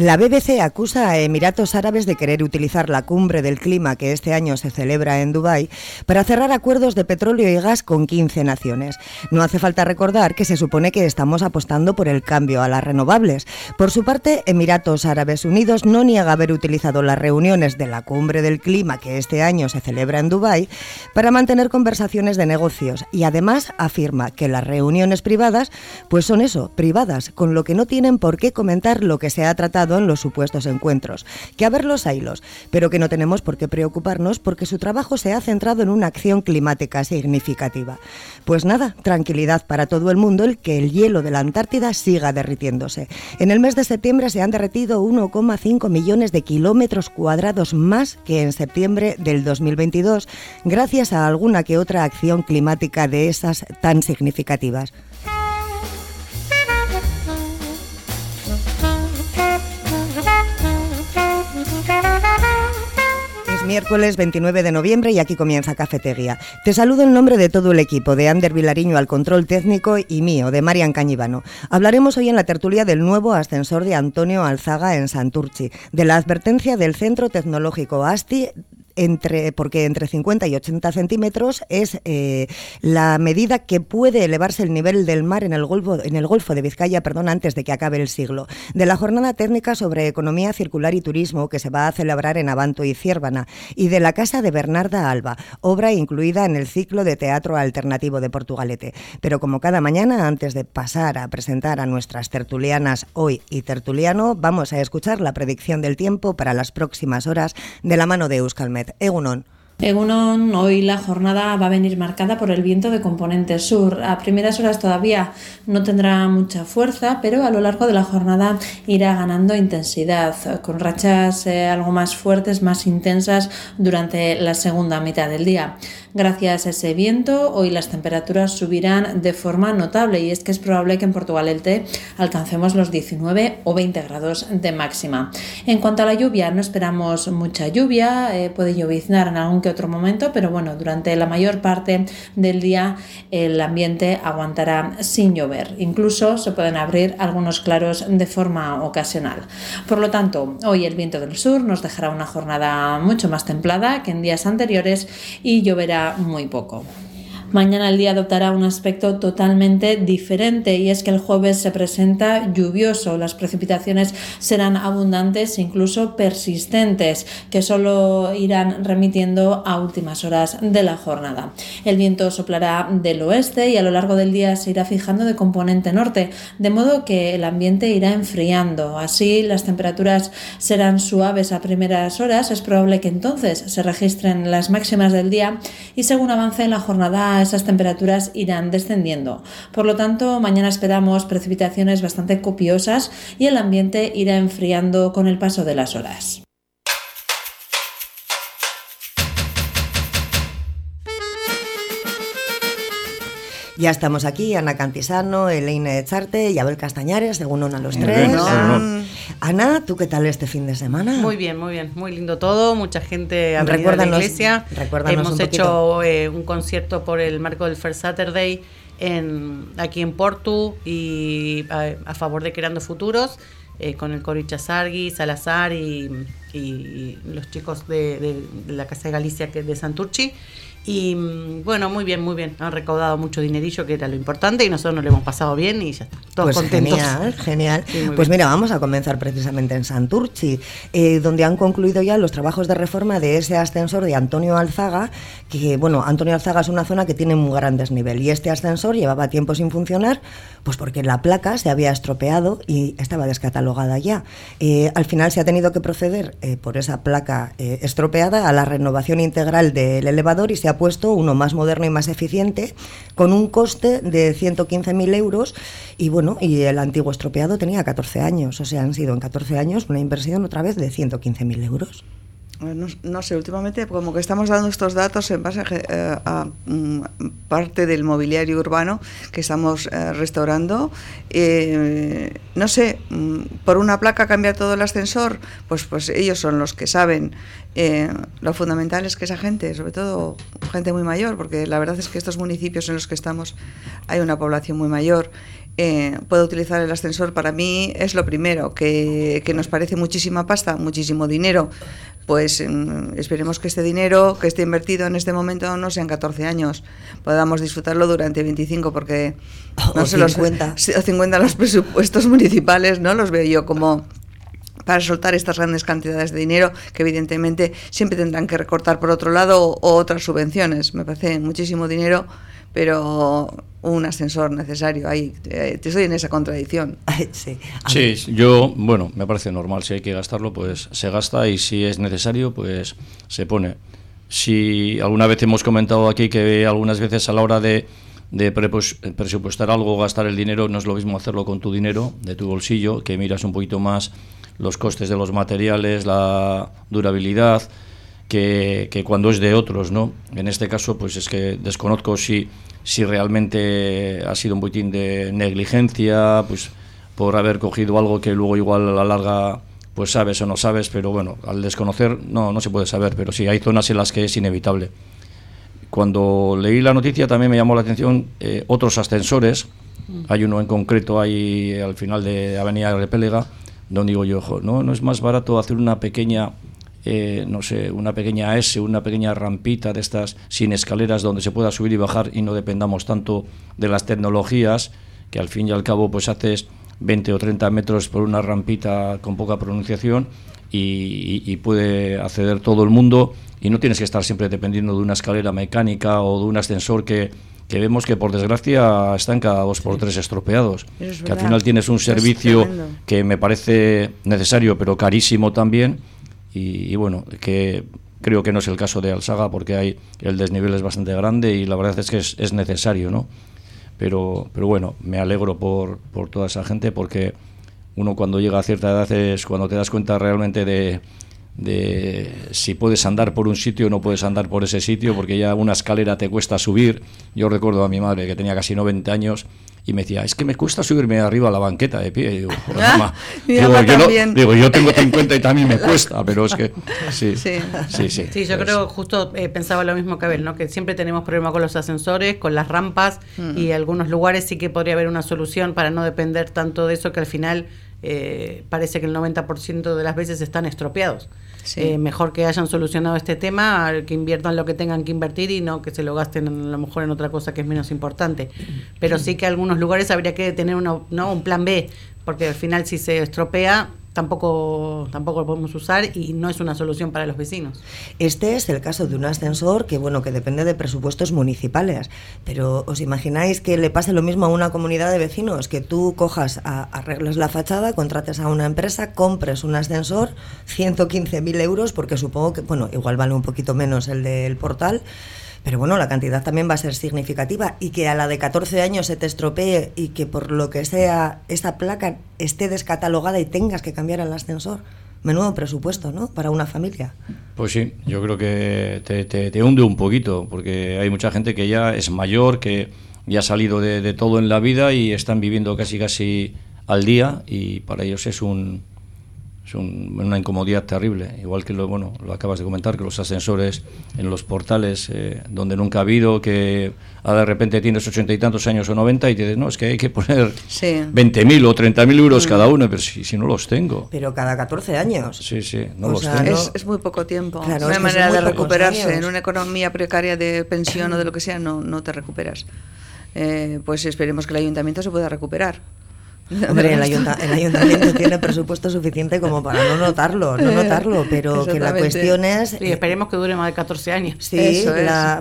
La BBC acusa a Emiratos Árabes de querer utilizar la cumbre del clima que este año se celebra en Dubái para cerrar acuerdos de petróleo y gas con 15 naciones. No hace falta recordar que se supone que estamos apostando por el cambio a las renovables. Por su parte, Emiratos Árabes Unidos no niega haber utilizado las reuniones de la cumbre del clima que este año se celebra en Dubái para mantener conversaciones de negocios y además afirma que las reuniones privadas pues son eso, privadas, con lo que no tienen por qué comentar lo que se ha tratado en los supuestos encuentros, que a verlos haylos, pero que no tenemos por qué preocuparnos porque su trabajo se ha centrado en una acción climática significativa. Pues nada, tranquilidad para todo el mundo el que el hielo de la Antártida siga derritiéndose. En el mes de septiembre se han derretido 1,5 millones de kilómetros cuadrados más que en septiembre del 2022, gracias a alguna que otra acción climática de esas tan significativas. Miércoles 29 de noviembre y aquí comienza Cafetería. Te saludo en nombre de todo el equipo, de Ander Vilariño al control técnico y mío, de Marian Cañivano. Hablaremos hoy en la tertulia del nuevo ascensor de Antonio Alzaga en Santurchi, de la advertencia del Centro Tecnológico ASTI entre, porque entre 50 y 80 centímetros es eh, la medida que puede elevarse el nivel del mar en el, Golfo, en el Golfo de Vizcaya perdón, antes de que acabe el siglo. De la jornada técnica sobre economía circular y turismo que se va a celebrar en Abanto y Ciervana y de la Casa de Bernarda Alba, obra incluida en el ciclo de teatro alternativo de Portugalete. Pero como cada mañana, antes de pasar a presentar a nuestras tertulianas hoy y tertuliano, vamos a escuchar la predicción del tiempo para las próximas horas de la mano de Euskalmet. Egunon. Egunon, hoy la jornada va a venir marcada por el viento de componente sur. A primeras horas todavía no tendrá mucha fuerza, pero a lo largo de la jornada irá ganando intensidad, con rachas eh, algo más fuertes, más intensas durante la segunda mitad del día. Gracias a ese viento, hoy las temperaturas subirán de forma notable y es que es probable que en Portugal el Té alcancemos los 19 o 20 grados de máxima. En cuanto a la lluvia, no esperamos mucha lluvia, eh, puede lloviznar en algún que otro momento, pero bueno, durante la mayor parte del día el ambiente aguantará sin llover. Incluso se pueden abrir algunos claros de forma ocasional. Por lo tanto, hoy el viento del sur nos dejará una jornada mucho más templada que en días anteriores y lloverá muy poco. Mañana el día adoptará un aspecto totalmente diferente y es que el jueves se presenta lluvioso. Las precipitaciones serán abundantes e incluso persistentes, que solo irán remitiendo a últimas horas de la jornada. El viento soplará del oeste y a lo largo del día se irá fijando de componente norte, de modo que el ambiente irá enfriando. Así las temperaturas serán suaves a primeras horas. Es probable que entonces se registren las máximas del día y según avance la jornada esas temperaturas irán descendiendo. Por lo tanto, mañana esperamos precipitaciones bastante copiosas y el ambiente irá enfriando con el paso de las horas. Ya estamos aquí, Ana Cantisano, Elena Echarte y Abel Castañares, según a los tres. Ana, ¿tú qué tal este fin de semana? Muy bien, muy bien, muy lindo todo, mucha gente a la iglesia. Hemos hecho eh, un concierto por el marco del First Saturday en, aquí en Porto y a, favor de Creando Futuros. Eh, con el Cori Chazargui, Salazar y, los chicos de, de, la Casa de Galicia que de Santurchi. Y mm, bueno, muy bien, muy bien. Han recaudado mucho dinerillo, que era lo importante, y nosotros nos lo hemos pasado bien y ya está. Todos pues contentos. Genial, genial. pues mira, vamos a comenzar precisamente en Santurchi, eh, donde han concluido ya los trabajos de reforma de ese ascensor de Antonio Alzaga, que bueno, Antonio Alzaga es una zona que tiene muy grandes niveles, y este ascensor llevaba tiempo sin funcionar, pues porque la placa se había estropeado y estaba descatalogada ya. Eh, al final se ha tenido que proceder eh, por esa placa estropeada a la renovación integral del elevador y se ha puesto uno más moderno y más eficiente, con un coste de 115.000 euros. Y bueno, y el antiguo estropeado tenía 14 años, o sea, han sido en 14 años una inversión otra vez de 115.000 euros. No, sé, últimamente como que estamos dando estos datos en base a, eh, mm, parte del mobiliario urbano que estamos eh, restaurando. Eh, no sé, mm, por una placa cambiar todo el ascensor, pues, pues ellos son los que saben. lo fundamental es que esa gente, sobre todo gente muy mayor, porque la verdad es que estos municipios en los que estamos hay una población muy mayor eh, puedo utilizar el ascensor, para mí es lo primero, que, nos parece muchísima pasta, muchísimo dinero. Pues mm, esperemos que este dinero que esté invertido en este momento no sean 14 años, podamos disfrutarlo durante 25, porque no o 50. Los, 50 los presupuestos municipales, ¿no? Los veo yo como para soltar estas grandes cantidades de dinero que evidentemente siempre tendrán que recortar por otro lado o, o otras subvenciones. Me parece muchísimo dinero pero un ascensor necesario. Ahí te estoy en esa contradicción. sí. sí, yo, bueno, me parece normal. Si hay que gastarlo, pues se gasta y si es necesario, pues se pone. Si alguna vez hemos comentado aquí que algunas veces a la hora de, de presupuestar algo, gastar el dinero, no es lo mismo hacerlo con tu dinero, de tu bolsillo, que miras un poquito más los costes de los materiales, la durabilidad que, cuando es de otros, ¿no? En este caso, pues es que desconozco si, si realmente ha sido un botín de negligencia, pues por haber cogido algo que luego igual a la larga pues sabes o no sabes, pero bueno, al desconocer no, no se puede saber, pero sí hay zonas en las que es inevitable. Cuando leí la noticia también me llamó la atención eh, otros ascensores, mm. hay uno en concreto ahí al final de Avenida Repélega, donde digo yo, no, no es más barato hacer una pequeña eh, no sé, una pequeña S, una pequeña rampita de estas sin escaleras donde se pueda subir y bajar y no dependamos tanto de las tecnologías, que al fin y al cabo pues haces 20 o 30 metros por una rampita con poca pronunciación y, puede acceder todo el mundo y no tienes que estar siempre dependiendo de una escalera mecánica o de un ascensor que, que vemos que por desgracia están cada dos por tres estropeados. Que al final tienes un servicio que me parece necesario pero carísimo también y, bueno, que creo que no es el caso de Alsaga porque hay el desnivel es bastante grande y la verdad es que es, necesario, ¿no? Pero, pero bueno, me alegro por, por toda esa gente porque uno cuando llega a cierta edad es cuando te das cuenta realmente de, de si puedes andar por un sitio o no puedes andar por ese sitio, porque ya una escalera te cuesta subir. Yo recuerdo a mi madre que tenía casi 90 años y me decía, es que me cuesta subirme arriba a la banqueta de pie. Y digo, ah, digo, yo tengo 50 y también me cuesta, pero es que sí, sí, sí. Sí, yo creo, justo eh, pensaba lo mismo que Abel, ¿no? que siempre tenemos problemas con los ascensores, con las rampas mm. y algunos lugares sí que podría haber una solución para no depender tanto de eso que al final eh, parece que el 90% de las veces están estropeados. Eh, mejor que hayan solucionado este tema, que inviertan lo que tengan que invertir y no que se lo gasten a lo mejor en otra cosa que es menos importante. Pero sí que algunos lugares habría que tener ¿no? un plan B, porque al final si se estropea tampoco, tampoco lo podemos usar y no es una solución para los vecinos. Este es el caso de un ascensor que, bueno, que depende de presupuestos municipales, pero ¿os imagináis que le pase lo mismo a una comunidad de vecinos? Que tú cojas, a, arregles la fachada, contrates a una empresa, compres un ascensor, 115.000 euros, porque supongo que, bueno, igual vale un poquito menos el del portal, pero bueno, la cantidad también va a ser significativa y que a la de 14 años se te estropee y que por lo que sea esta placa esté descatalogada y tengas que cambiar el ascensor. Menudo presupuesto, ¿no? Para una familia. Pues sí, yo creo que te, te, hunde un poquito, porque hay mucha gente que ya es mayor, que ya ha salido de, de todo en la vida y están viviendo casi casi al día y para ellos es un, es una incomodidad terrible, igual que lo, bueno, lo acabas de comentar, que los ascensores en los portales eh, donde nunca ha habido, que de repente tienes ochenta y tantos años o noventa y dices, no, es que hay que poner veinte mil o treinta mil euros cada mm. uno, pero si, si, no los tengo. Pero cada 14 años. Sí, sí, no los tengo. Es, muy poco tiempo. no hay manera de recuperarse. En una economía precaria de pensión o de lo que sea, no, no te recuperas. Eh, pues esperemos que el ayuntamiento se pueda recuperar. Hombre, el, ayuntamiento tiene presupuesto suficiente como para no notarlo, no notarlo, pero que la cuestión es... Sí, esperemos que dure más de 14 años. Sí,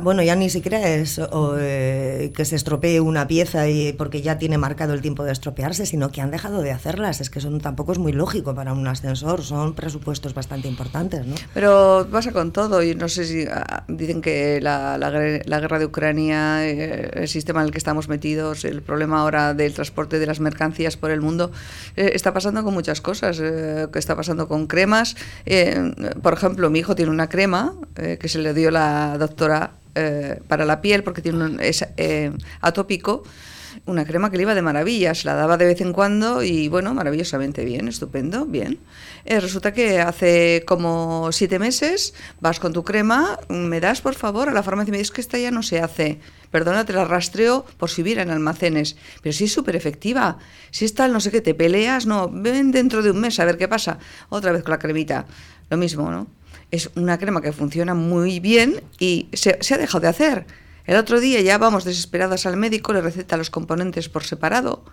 bueno, ya ni siquiera es eh, que se estropee una pieza y porque ya tiene marcado el tiempo de estropearse, sino que han dejado de hacerlas. Es que eso tampoco es muy lógico para un ascensor, son presupuestos bastante importantes, ¿no? Pero pasa con todo, y no sé si ah, dicen que la, la, guerra de Ucrania, eh, el sistema en el que estamos metidos, el problema ahora del transporte de las mercancías por el mundo, eh, está pasando con muchas cosas, eh, que está pasando con cremas. Eh, por ejemplo, mi hijo tiene una crema que se le dio la doctora para la piel porque tiene un, es atópico una crema que le iba de maravilla, se la daba de vez en cuando y bueno, maravillosamente bien, estupendo, bien. Eh, resulta que hace como siete meses vas con tu crema, me das por favor a la farmacia y me dices que esta ya no se hace. Perdona, te la rastreo por si hubiera en almacenes. Pero sí es súper efectiva. Si es tal, no sé qué, te peleas, no, ven dentro de un mes a ver qué pasa. Otra vez con la cremita. Lo mismo, ¿no? Es una crema que funciona muy bien y se ha dejado de hacer. El otro día ya vamos desesperadas al médico, le receta los componentes por separado.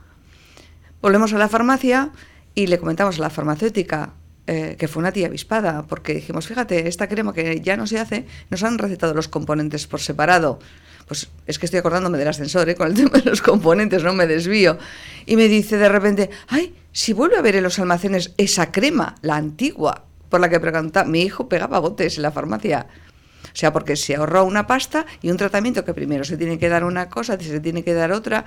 Volvemos a la farmacia y le comentamos a la farmacéutica, eh, que fue una tía avispada, porque dijimos, fíjate, esta crema que ya no se hace, nos han recetado los componentes por separado. Pues es que estoy acordándome del ascensor, ¿eh? con el tema de los componentes, no me desvío. Y me dice de repente, ay, si vuelve a ver en los almacenes esa crema, la antigua, por la que preguntaba, mi hijo pegaba botes en la farmacia. O sea, porque se ahorró una pasta y un tratamiento que primero se tiene que dar una cosa, se tiene que dar otra.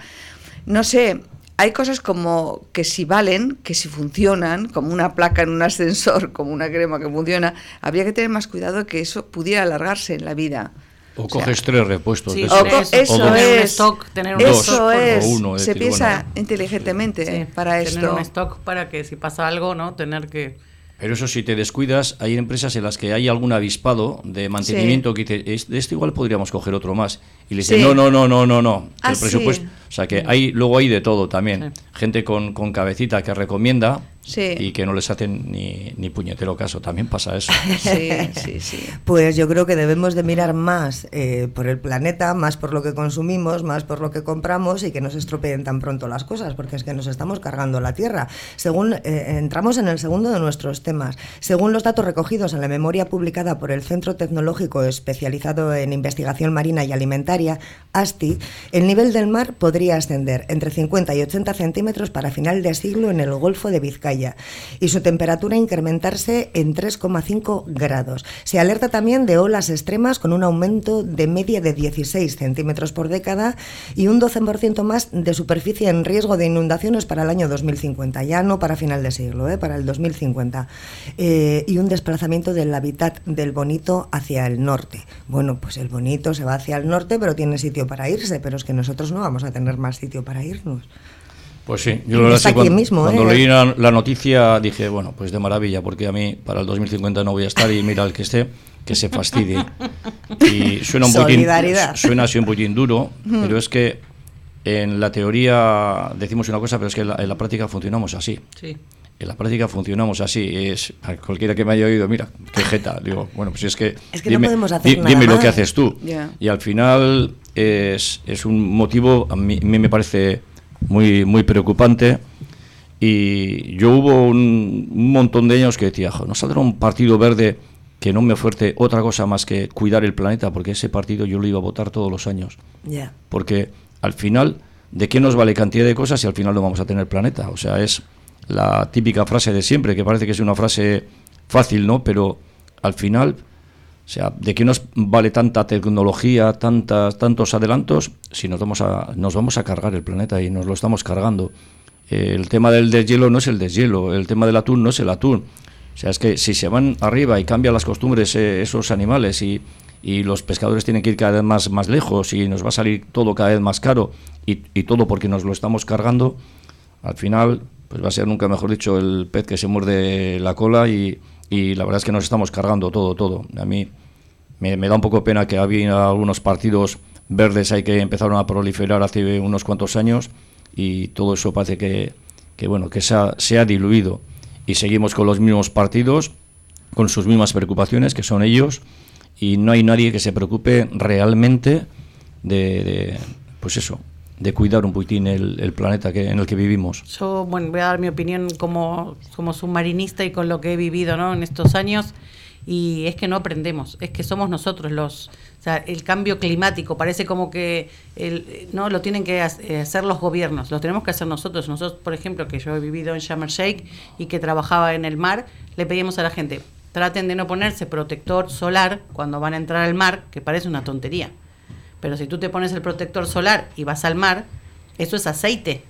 No sé, hay cosas como que si valen, que si funcionan, como una placa en un ascensor, como una crema que funciona, habría que tener más cuidado de que eso pudiera alargarse en la vida. O, coges tres repuestos. Sí, o eso, es. Stock, tener un eso es. Uno, se piensa inteligentemente para esto. Tener un stock para que si pasa algo, ¿no? Tener que pero eso si te descuidas, hay empresas en las que hay algún avispado de mantenimiento que dice, de este igual podríamos coger otro más. Y le dicen, no, no, no, no, no, no. el ah, presupuesto. O sea que hay, luego hay de todo también. Gente con, con cabecita que recomienda y que no les hacen ni, ni, puñetero caso. También pasa eso. Sí, sí, sí. Pues yo creo que debemos de mirar más eh, por el planeta, más por lo que consumimos, más por lo que compramos y que no se estropeen tan pronto las cosas, porque es que nos estamos cargando la Tierra. Según eh, entramos en el segundo de nuestros temas, según los datos recogidos en la memoria publicada por el Centro Tecnológico especializado en investigación marina y alimentaria, ASTI, el nivel del mar podría ascender entre 50 y 80 centímetros para final de siglo en el Golfo de Vizcaya y su temperatura incrementarse en 3,5 grados. Se alerta también de olas extremas con un aumento de media de 16 centímetros por década y un 12% más de superficie en riesgo de inundaciones para el año 2050, ya no para final de siglo, ¿eh? para el 2050. Eh, y un desplazamiento del hábitat del bonito hacia el norte. Bueno, pues el bonito se va hacia el norte, pero tiene sitio para irse, pero es que nosotros no vamos a tener más sitio para irnos. Pues sí, yo lo cuando, mismo, cuando ¿eh? leí la, noticia dije, bueno, pues de maravilla, porque a mí para el 2050 no voy a estar y mira el que esté, que se fastidie. Y suena un poquín, suena así un poquín duro, pero es que en la teoría decimos una cosa, pero es que en la, práctica funcionamos así. Sí. En la práctica funcionamos así. Es cualquiera que me haya oído, mira, qué jeta. Digo, bueno, pues es que, dime, no podemos hacer dime lo que haces tú. Y al final es, es un motivo, a mí, a mí me parece muy, muy preocupante. Y yo hubo un, montón de años que decía, no saldrá un partido verde que no me ofrece otra cosa más que cuidar el planeta, porque ese partido yo lo iba a votar todos los años. Porque al final, ¿de qué nos vale cantidad de cosas si al final no vamos a tener planeta? O sea, es la típica frase de siempre, que parece que es una frase fácil, ¿no? Pero al final o sea, ¿de qué nos vale tanta tecnología, tantas, tantos adelantos si nos vamos, a, nos vamos a cargar el planeta y nos lo estamos cargando? el tema del deshielo no es el deshielo, el tema del atún no es el atún. O sea, es que si se van arriba y cambian las costumbres eh, esos animales y, y, los pescadores tienen que ir cada vez más, más lejos y nos va a salir todo cada vez más caro y, y todo porque nos lo estamos cargando, al final pues va a ser nunca mejor dicho el pez que se muerde la cola y, y la verdad es que nos estamos cargando todo, todo. A mí me, da un poco pena que había algunos partidos verdes ahí que empezaron a proliferar hace unos cuantos años y todo eso parece que, que bueno, que se ha, se ha diluido y seguimos con los mismos partidos, con sus mismas preocupaciones, que son ellos, y no hay nadie que se preocupe realmente de, pues eso, de cuidar un poquitín el, el, planeta que, en el que vivimos. Yo, bueno, voy a dar mi opinión como, como submarinista y con lo que he vivido ¿no? en estos años, y es que no aprendemos, es que somos nosotros los... O sea, el cambio climático parece como que el, no lo tienen que hacer los gobiernos, lo tenemos que hacer nosotros. Nosotros, por ejemplo, que yo he vivido en Sharm el y que trabajaba en el mar, le pedimos a la gente, traten de no ponerse protector solar cuando van a entrar al mar, que parece una tontería pero si tú te pones el protector solar y vas al mar, eso es aceite.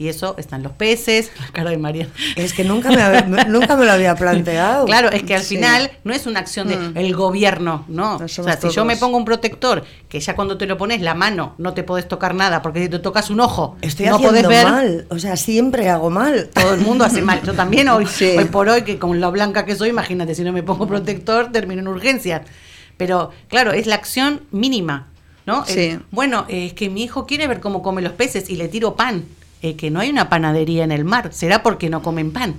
Y eso está en los peces, la cara de María. Es que nunca me, nunca me lo había planteado. Claro, es que al final no es una acción del de mm. gobierno, no. o sea, si yo me pongo un protector, que ya cuando te lo pones la mano no te puedes tocar nada, porque si te tocas un ojo, Estoy no puedes ver. mal. O sea, siempre hago mal. Todo el mundo hace mal. Yo también hoy, hoy por hoy, que con la blanca que soy, imagínate, si no me pongo protector, termino en urgencias. Pero claro, es la acción mínima. ¿No? Sí. bueno, es que mi hijo quiere ver cómo come los peces y le tiro pan. Eh, que no hay una panadería en el mar, será porque no comen pan,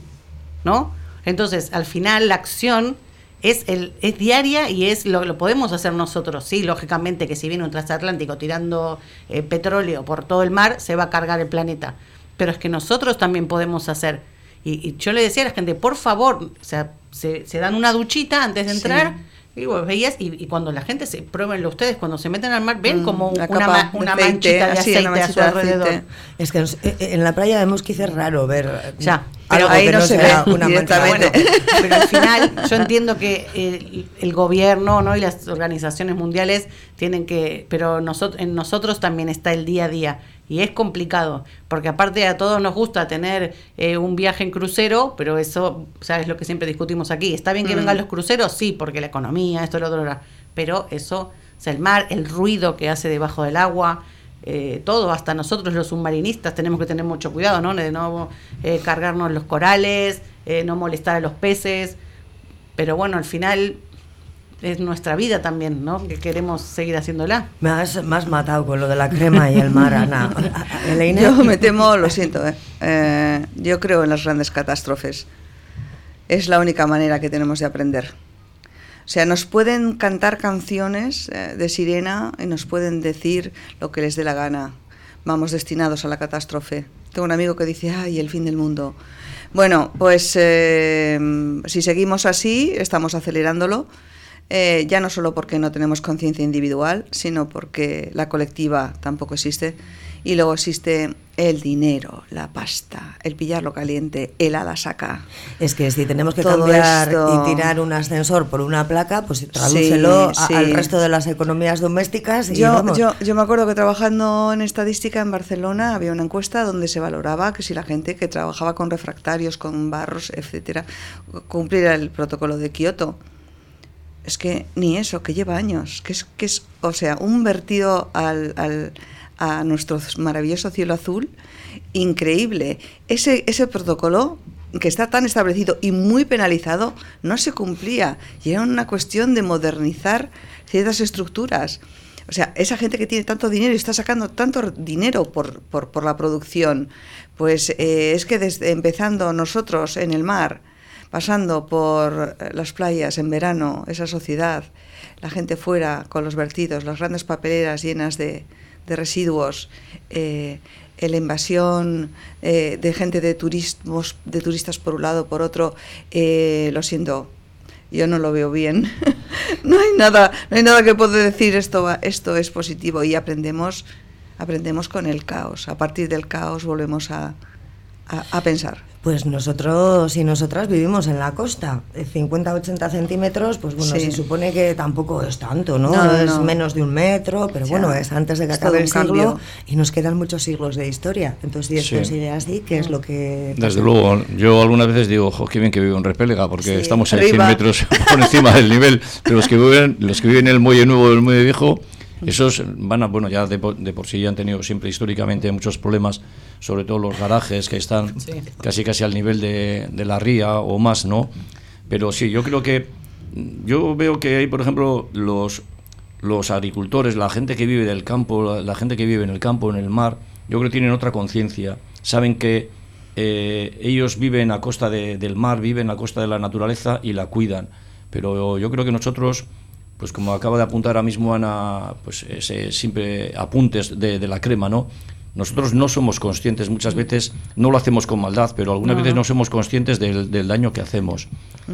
¿no? Entonces, al final, la acción es, el, es diaria y es lo, lo podemos hacer nosotros. Sí, lógicamente que si viene un transatlántico tirando eh, petróleo por todo el mar, se va a cargar el planeta. Pero es que nosotros también podemos hacer. Y, yo le decía a la gente, por favor, o sea, se, se dan una duchita antes de entrar. Y vos veías, y, cuando la gente se, pruébenlo ustedes, cuando se meten al mar, ven mm, como una, una manchita de aceite, a su alrededor. Es que en la playa de Mosquiz es raro ver. Ya, pero ahí no, se, ve una mancha. pero al final, yo entiendo que el, el, gobierno ¿no? y las organizaciones mundiales tienen que. Pero nosotros, en nosotros también está el día a día y es complicado, porque aparte a todos nos gusta tener eh, un viaje en crucero, pero eso, ¿sabes lo que siempre discutimos aquí? ¿Está bien que mm. vengan los cruceros? Sí, porque la economía, esto, lo otro, pero eso, o sea, el mar, el ruido que hace debajo del agua, eh, todo, hasta nosotros los submarinistas tenemos que tener mucho cuidado, ¿no? De no eh, cargarnos los corales, no molestar a los peces, pero bueno, al final es nuestra vida también, ¿no? Que queremos seguir haciéndola. Me has, matado con lo de la crema y el mar, Ana. Yo me temo, lo siento, ¿eh? ¿eh? yo creo en las grandes catástrofes. Es la única manera que tenemos de aprender. O sea, nos pueden cantar canciones eh, de sirena y nos pueden decir lo que les dé la gana. Vamos destinados a la catástrofe. Tengo un amigo que dice, ay, el fin del mundo. Bueno, pues eh, si seguimos así, estamos acelerándolo eh, ya no solo porque no tenemos conciencia individual, sino porque la colectiva tampoco existe. Y luego existe el dinero, la pasta, el pillarlo caliente, el ala saca. Es que si tenemos que cambiar y tirar un ascensor por una placa, pues tradúcelo al resto de las economías domésticas. Y yo, yo, yo, me acuerdo que trabajando en estadística en Barcelona había una encuesta donde se valoraba que si la gente que trabajaba con refractarios, con barros, etcétera, cumpliera el protocolo de Kioto es que ni eso, que lleva años, que es, que es o sea, un vertido al, al, a nuestro maravilloso cielo azul increíble. Ese, ese protocolo que está tan establecido y muy penalizado no se cumplía y era una cuestión de modernizar ciertas estructuras. O sea, esa gente que tiene tanto dinero y está sacando tanto dinero por, por, la producción, pues eh, es que desde empezando nosotros en el mar, pasando por eh, las playas en verano, esa sociedad, la gente fuera con los vertidos, las grandes papeleras llenas de, residuos, eh, la invasión eh, de gente de, turismos, de turistas por un lado, por otro, lo siento, yo no lo veo bien. no hay nada, no hay nada que pueda decir esto, esto es positivo y aprendemos, aprendemos con el caos. A partir del caos volvemos a, a pensar. Pues nosotros y nosotras vivimos en la costa, 50-80 centímetros, pues bueno, se supone que tampoco es tanto, ¿no? es menos de un metro, pero bueno, es antes de que acabe el siglo y nos quedan muchos siglos de historia. Entonces, si esto sigue así, ¿qué es lo que...? Desde luego, yo algunas veces digo, ojo, qué bien que vivo en Repélega, porque estamos a 100 metros por encima del nivel, pero los que viven, los que viven en el Muelle Nuevo del Muelle Viejo esos van a, bueno, ya de, por sí ya han tenido siempre históricamente muchos problemas, sobre todo los garajes que están casi casi al nivel de, de, la ría o más, ¿no? Pero sí, yo creo que, yo veo que hay, por ejemplo, los, los agricultores, la gente que vive del campo, la, gente que vive en el campo, en el mar, yo creo que tienen otra conciencia, saben que eh, ellos viven a costa del mar, viven a costa de la naturaleza y la cuidan. Pero yo creo que nosotros pues como acaba de apuntar ahora mismo Ana, pues ese simple apuntes de la crema, ¿no? Nosotros no somos conscientes, muchas veces no lo hacemos con maldad, pero algunas veces no somos conscientes del, daño que hacemos.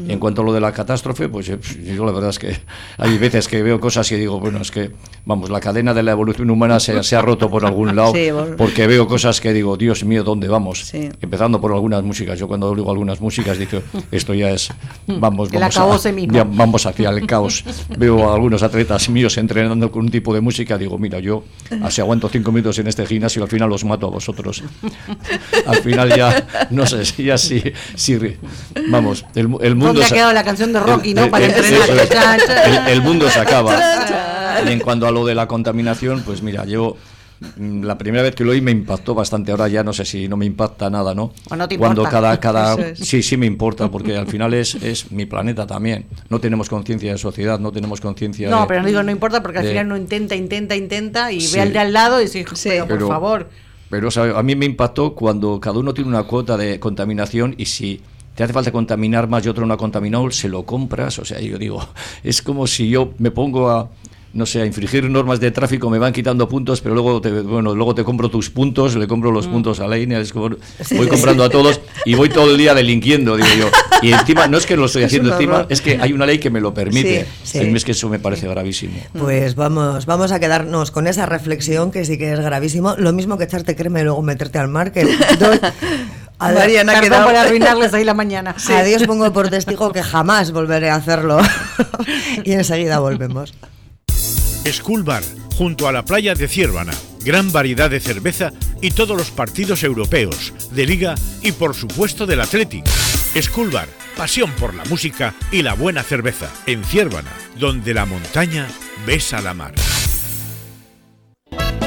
En cuanto a lo de la catástrofe, pues eh, yo la verdad es que hay veces que veo cosas y digo, bueno, es que, vamos, la cadena de la evolución humana se, ha roto por algún lado, porque veo cosas que digo, Dios mío, ¿dónde vamos? Empezando por algunas músicas. Yo cuando oigo algunas músicas digo, esto ya es, vamos, vamos, vamos hacia el caos. veo a algunos atletas míos entrenando con un tipo de música, digo, mira, yo así aguanto cinco minutos en este gimnasio al final os mato a vosotros. al final ya, no sé, ya sí, sí vamos, el, el mundo... ha quedado la canción de Rocky, ¿no? Para el mundo se acaba. Y en cuanto a lo de la contaminación, pues mira, yo la primera vez que lo oí me impactó bastante, ahora ya no sé si no me impacta nada, ¿no? Cuando cada, cada sí, sí me importa, porque al final es, es mi planeta también. No tenemos conciencia de sociedad, no tenemos conciencia No, pero no digo no importa porque al final uno intenta, intenta, intenta y ve al de al lado y dice, pero, por favor. Pero a mí me impactó cuando cada uno tiene una cuota de contaminación y si te hace falta contaminar más y otro no ha contaminado, se lo compras. O sea, yo digo, es como si yo me pongo a, no sé, a infringir normas de tráfico me van quitando puntos, pero luego te, bueno, luego te compro tus puntos, le compro los mm. puntos a la es voy comprando a todos y voy todo el día delinquiendo, digo yo. Y encima, no es que lo estoy haciendo encima, es que hay una ley que me lo permite. Es que eso me parece gravísimo. Pues vamos, vamos a quedarnos con esa reflexión que sí que es gravísimo. Lo mismo que echarte crema y luego meterte al mar, que doy, Mariana, quedado para arruinarles ahí la mañana. A Dios pongo por testigo que jamás volveré a hacerlo. y enseguida volvemos. School Bar, junto a la playa de Ciervana. Gran variedad de cerveza y todos los partidos europeos, de liga y por supuesto del Athletic. School Bar, pasión por la música y la buena cerveza. En Ciervana, donde la montaña besa la mar.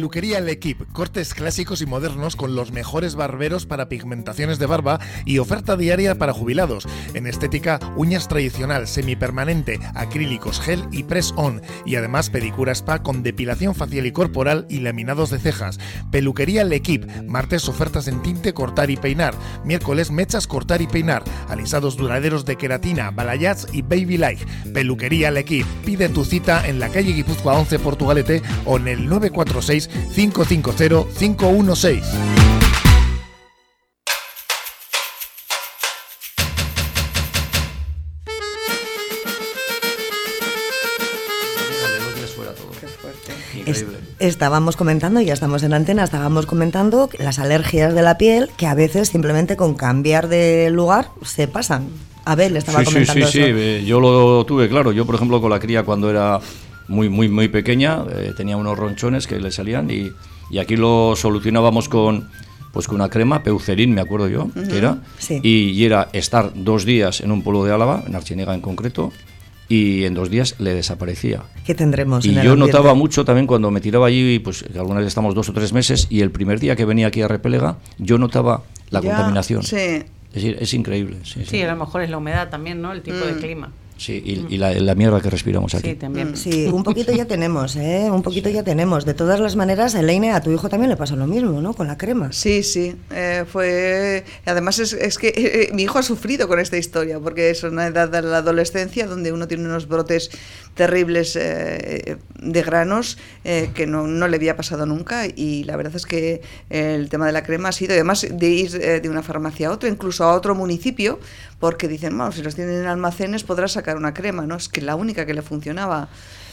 Peluquería El Equip, cortes clásicos y modernos con los mejores barberos para pigmentaciones de barba y oferta diaria para jubilados. En estética, uñas tradicional, semipermanente, acrílicos, gel y press-on. Y además pedicura spa con depilación facial y corporal y laminados de cejas. Peluquería El Equip, martes ofertas en tinte, cortar y peinar. Miércoles mechas, cortar y peinar. Alisados duraderos de queratina, balayage y baby life. Peluquería El Equip. Pide tu cita en la calle Guipúzcoa 11 Portugalete o en el 946 550 516. estábamos comentando, ya estamos en antena, estábamos comentando las alergias de la piel que a veces simplemente con cambiar de lugar se pasan. A ver, le estaba comentando. Sí, sí, sí, eh, yo lo tuve, claro. Yo, por ejemplo, con la cría cuando era muy, muy, muy pequeña, eh, tenía unos ronchones que le salían y, y, aquí lo solucionábamos con, pues con una crema, peucerín, me acuerdo yo, que era, y, era estar dos días en un pueblo de Álava, en Archinega en concreto, y en dos días le desaparecía. ¿Qué tendremos? Y yo notaba mucho también cuando me tiraba allí, pues algunas veces estamos dos o tres meses, y el primer día que venía aquí a Repelega, yo notaba la contaminación. Sí. Es decir, es increíble. Sí, a lo mejor es la humedad también, ¿no? El tipo de mm. clima. Sí, y, la, mierda que respiramos aquí. Sí, también. Sí, un poquito ya tenemos, ¿eh? Un poquito ya tenemos. De todas las maneras, Elaine, a tu hijo también le pasó lo mismo, ¿no? Con la crema. Sí, sí. Eh, fue... Además, es, es que eh, mi hijo ha sufrido con esta historia, porque es una edad de la adolescencia donde uno tiene unos brotes terribles eh, de granos que no, no, le había pasado nunca. Y la verdad es que el tema de la crema ha sido, además de ir de una farmacia a otra, incluso a otro municipio, porque dicen, bueno, si los tienen en almacenes podrás sacar una crema, ¿no? Es que la única que le funcionaba.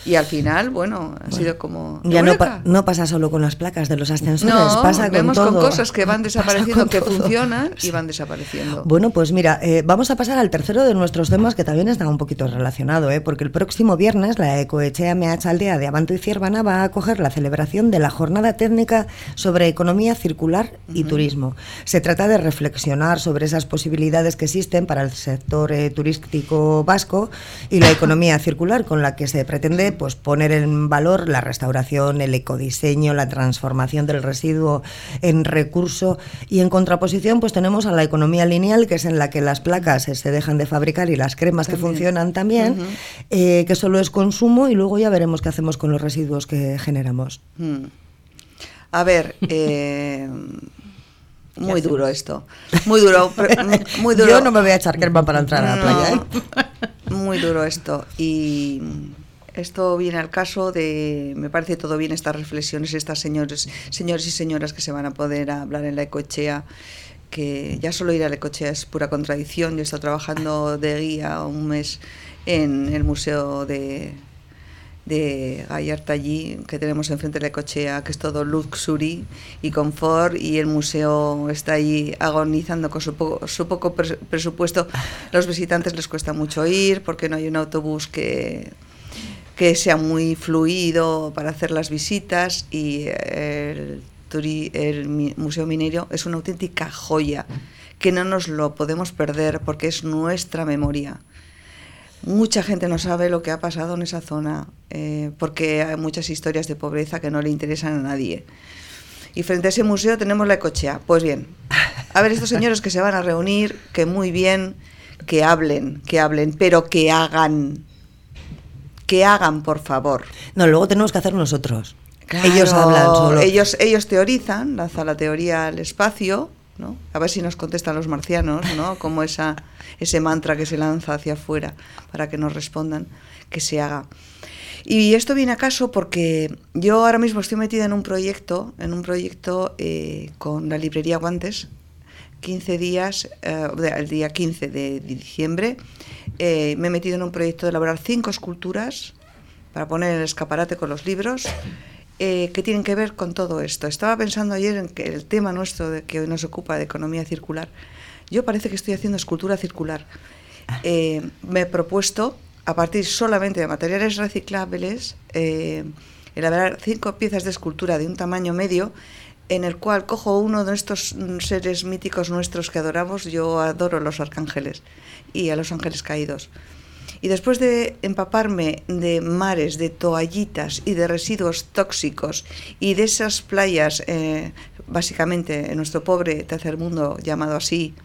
Y al final, bueno, ha sido como... Ya no, no, pasa solo con las placas de los ascensores, no, pasa vemos con, cosas que van desapareciendo, que funcionan y van desapareciendo. Bueno, pues mira, eh, vamos a pasar al tercero de nuestros temas que también está un poquito relacionado, ¿eh? porque el próximo viernes la Ecoechea MH Aldea de Abanto y Ciervana va a acoger la celebración de la jornada técnica sobre economía circular y turismo. Se trata de reflexionar sobre esas posibilidades que existen para el sector eh, turístico vasco y la economía circular con la que se pretende pues poner en valor la restauración, el ecodiseño, la transformación del residuo en recurso y en contraposición pues tenemos a la economía lineal que es en la que las placas se dejan de fabricar y las cremas que funcionan también, eh, que solo es consumo y luego ya veremos qué hacemos con los residuos que generamos. Mm. A ver, eh, muy duro esto. Muy duro, muy duro. Yo no me voy a echar crema para entrar a la playa. ¿eh? Muy duro esto. Y esto viene al caso de, me parece todo bien estas reflexiones, estas señores, señores y señoras que se van a poder hablar en la ecochea. que ya solo ir a Lecochea es pura contradicción. Yo he estado trabajando de guía un mes en el Museo de, de Gallarta allí, que tenemos enfrente de Lecochea, que es todo luxury y confort, y el museo está ahí agonizando con su poco, su poco presupuesto. Los visitantes les cuesta mucho ir porque no hay un autobús que que sea muy fluido para hacer las visitas y el, el Museo Minero es una auténtica joya que no nos lo podemos perder porque es nuestra memoria. Mucha gente no sabe lo que ha pasado en esa zona eh, porque hay muchas historias de pobreza que no le interesan a nadie. Y frente a ese museo tenemos la ecochea. Pues bien, a ver estos señores que se van a reunir, que muy bien, que hablen, que hablen, pero que hagan que hagan, por favor. No, luego tenemos que hacer nosotros. ellos hablan solo. Ellos, ellos teorizan, lanza la teoría al espacio, ¿no? A ver si nos contestan los marcianos, ¿no? Como esa, ese mantra que se lanza hacia afuera para que nos respondan, que se haga. Y esto viene a caso porque yo ahora mismo estoy metida en un proyecto, en un proyecto eh, con la librería Guantes, 15 días, eh, el día 15 de diciembre, eh, me he metido en un proyecto de elaborar cinco esculturas para poner en el escaparate con los libros. Eh, que tienen que ver con todo esto. Estaba pensando ayer en que el tema nuestro de que hoy nos ocupa de economía circular, yo parece que estoy haciendo escultura circular. me he propuesto, a partir solamente de materiales reciclables, elaborar cinco piezas de escultura de un tamaño medio en el cual cojo uno de estos seres míticos nuestros que adoramos, yo adoro los arcángeles y a los ángeles caídos. Y después de empaparme de mares, de toallitas y de residuos tóxicos y de esas playas, eh, básicamente en nuestro pobre tercer mundo llamado así,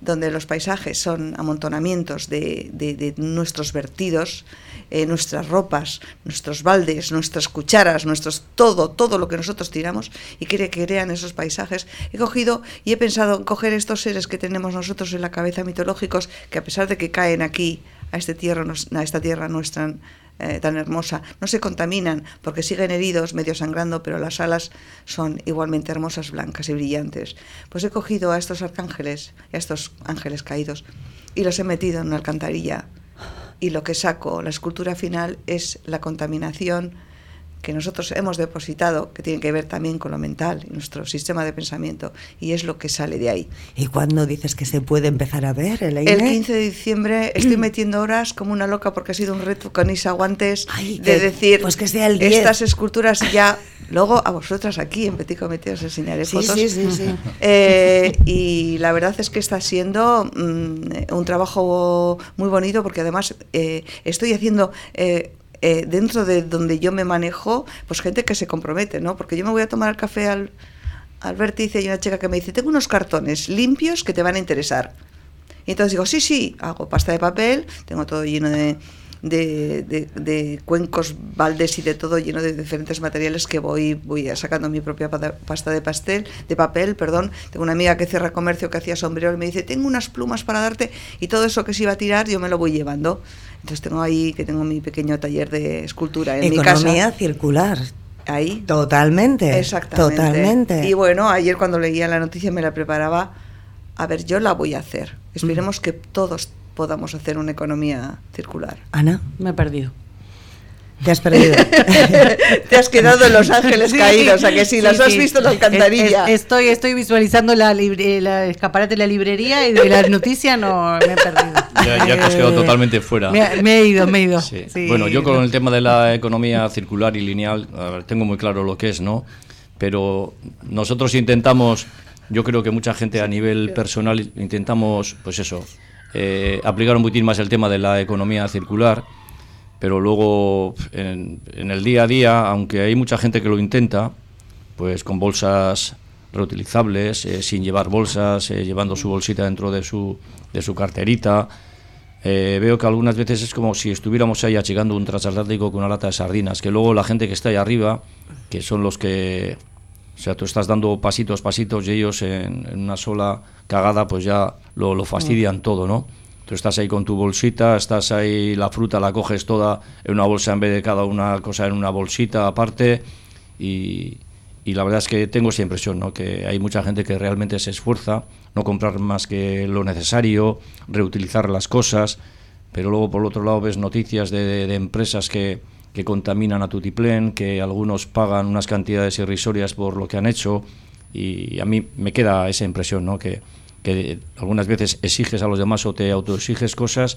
donde los paisajes son amontonamientos de, de nuestros vertidos, eh, nuestras ropas, nuestros baldes, nuestras cucharas, nuestros todo, todo lo que nosotros tiramos y que crean esos paisajes. He cogido y he pensado en coger estos seres que tenemos nosotros en la cabeza mitológicos, que a pesar de que caen aquí, a, este tierra, a esta tierra nuestra eh, tan hermosa, no se contaminan porque siguen heridos, medio sangrando, pero las alas son igualmente hermosas, blancas y brillantes. Pues he cogido a estos arcángeles, a estos ángeles caídos, y los he metido en una alcantarilla y lo que saco, la escultura final, es la contaminación que nosotros hemos depositado, que tiene que ver también con lo mental, nuestro sistema de pensamiento, y es lo que sale de ahí. ¿Y cuándo dices que se puede empezar a ver, El 15 de diciembre estoy metiendo horas como una loca porque ha sido un reto con Isa Guantes de decir, pues que sea el estas esculturas ya, luego a vosotras aquí en Petit Comité os enseñaré fotos. Sí, sí, sí. Eh, y la verdad es que está siendo mm, un trabajo muy bonito porque además eh, estoy haciendo... Eh, eh, dentro de donde yo me manejo, pues gente que se compromete, ¿no? Porque yo me voy a tomar el café al, al vértice y hay una chica que me dice, tengo unos cartones limpios que te van a interesar. Y entonces digo, sí, sí, hago pasta de papel, tengo todo lleno de, de, cuencos, baldes y de todo lleno de diferentes materiales que voy, voy sacando mi propia pasta de pastel, de papel, perdón. Tengo una amiga que cierra comercio que hacía sombrero y me dice, tengo unas plumas para darte y todo eso que se iba a tirar yo me lo voy llevando. Entonces tengo ahí que tengo mi pequeño taller de escultura en mi casa. Economía circular. Ahí. Totalmente. Exactamente. Totalmente. Y bueno, ayer cuando leía la noticia me la preparaba. A ver, yo la voy a hacer. Esperemos que todos podamos hacer una economía circular. Ana, me he perdido. Te has perdido. Te has quedado en Los Ángeles Caídos, a que sí, las has visto en la alcantarilla. estoy, estoy visualizando la, la escaparate de la librería y de la noticia no me he perdido. Ya, te has quedado totalmente fuera. Me, he ido, me he ido. Bueno, yo con el tema de la economía circular y lineal, tengo muy claro lo que es, ¿no? Pero nosotros intentamos, yo creo que mucha gente a nivel personal intentamos, pues eso, eh, aplicar un poquitín más el tema de la economía circular pero luego en, el día a día, aunque hay mucha gente que lo intenta, pues con bolsas reutilizables, eh, sin llevar bolsas, eh, llevando su bolsita dentro de su, de su carterita. Eh, veo que algunas veces es como si estuviéramos ahí achicando un transatlántico con una lata de sardinas, que luego la gente que está ahí arriba, que son los que, o sea, tú estás dando pasitos, pasitos y ellos en, una sola cagada pues ya lo, lo fastidian todo, ¿no? Tú estás ahí con tu bolsita, estás ahí, la fruta la coges toda en una bolsa en vez de cada una cosa en una bolsita aparte y, y la verdad es que tengo esa impresión, ¿no? que hay mucha gente que realmente se esfuerza, no comprar más que lo necesario, reutilizar las cosas, pero luego por otro lado ves noticias de, empresas que, que, contaminan a tutiplén, que algunos pagan unas cantidades irrisorias por lo que han hecho, y a mí me queda esa impresión, ¿no? que, que algunas veces exiges a los demás o te autoexiges cosas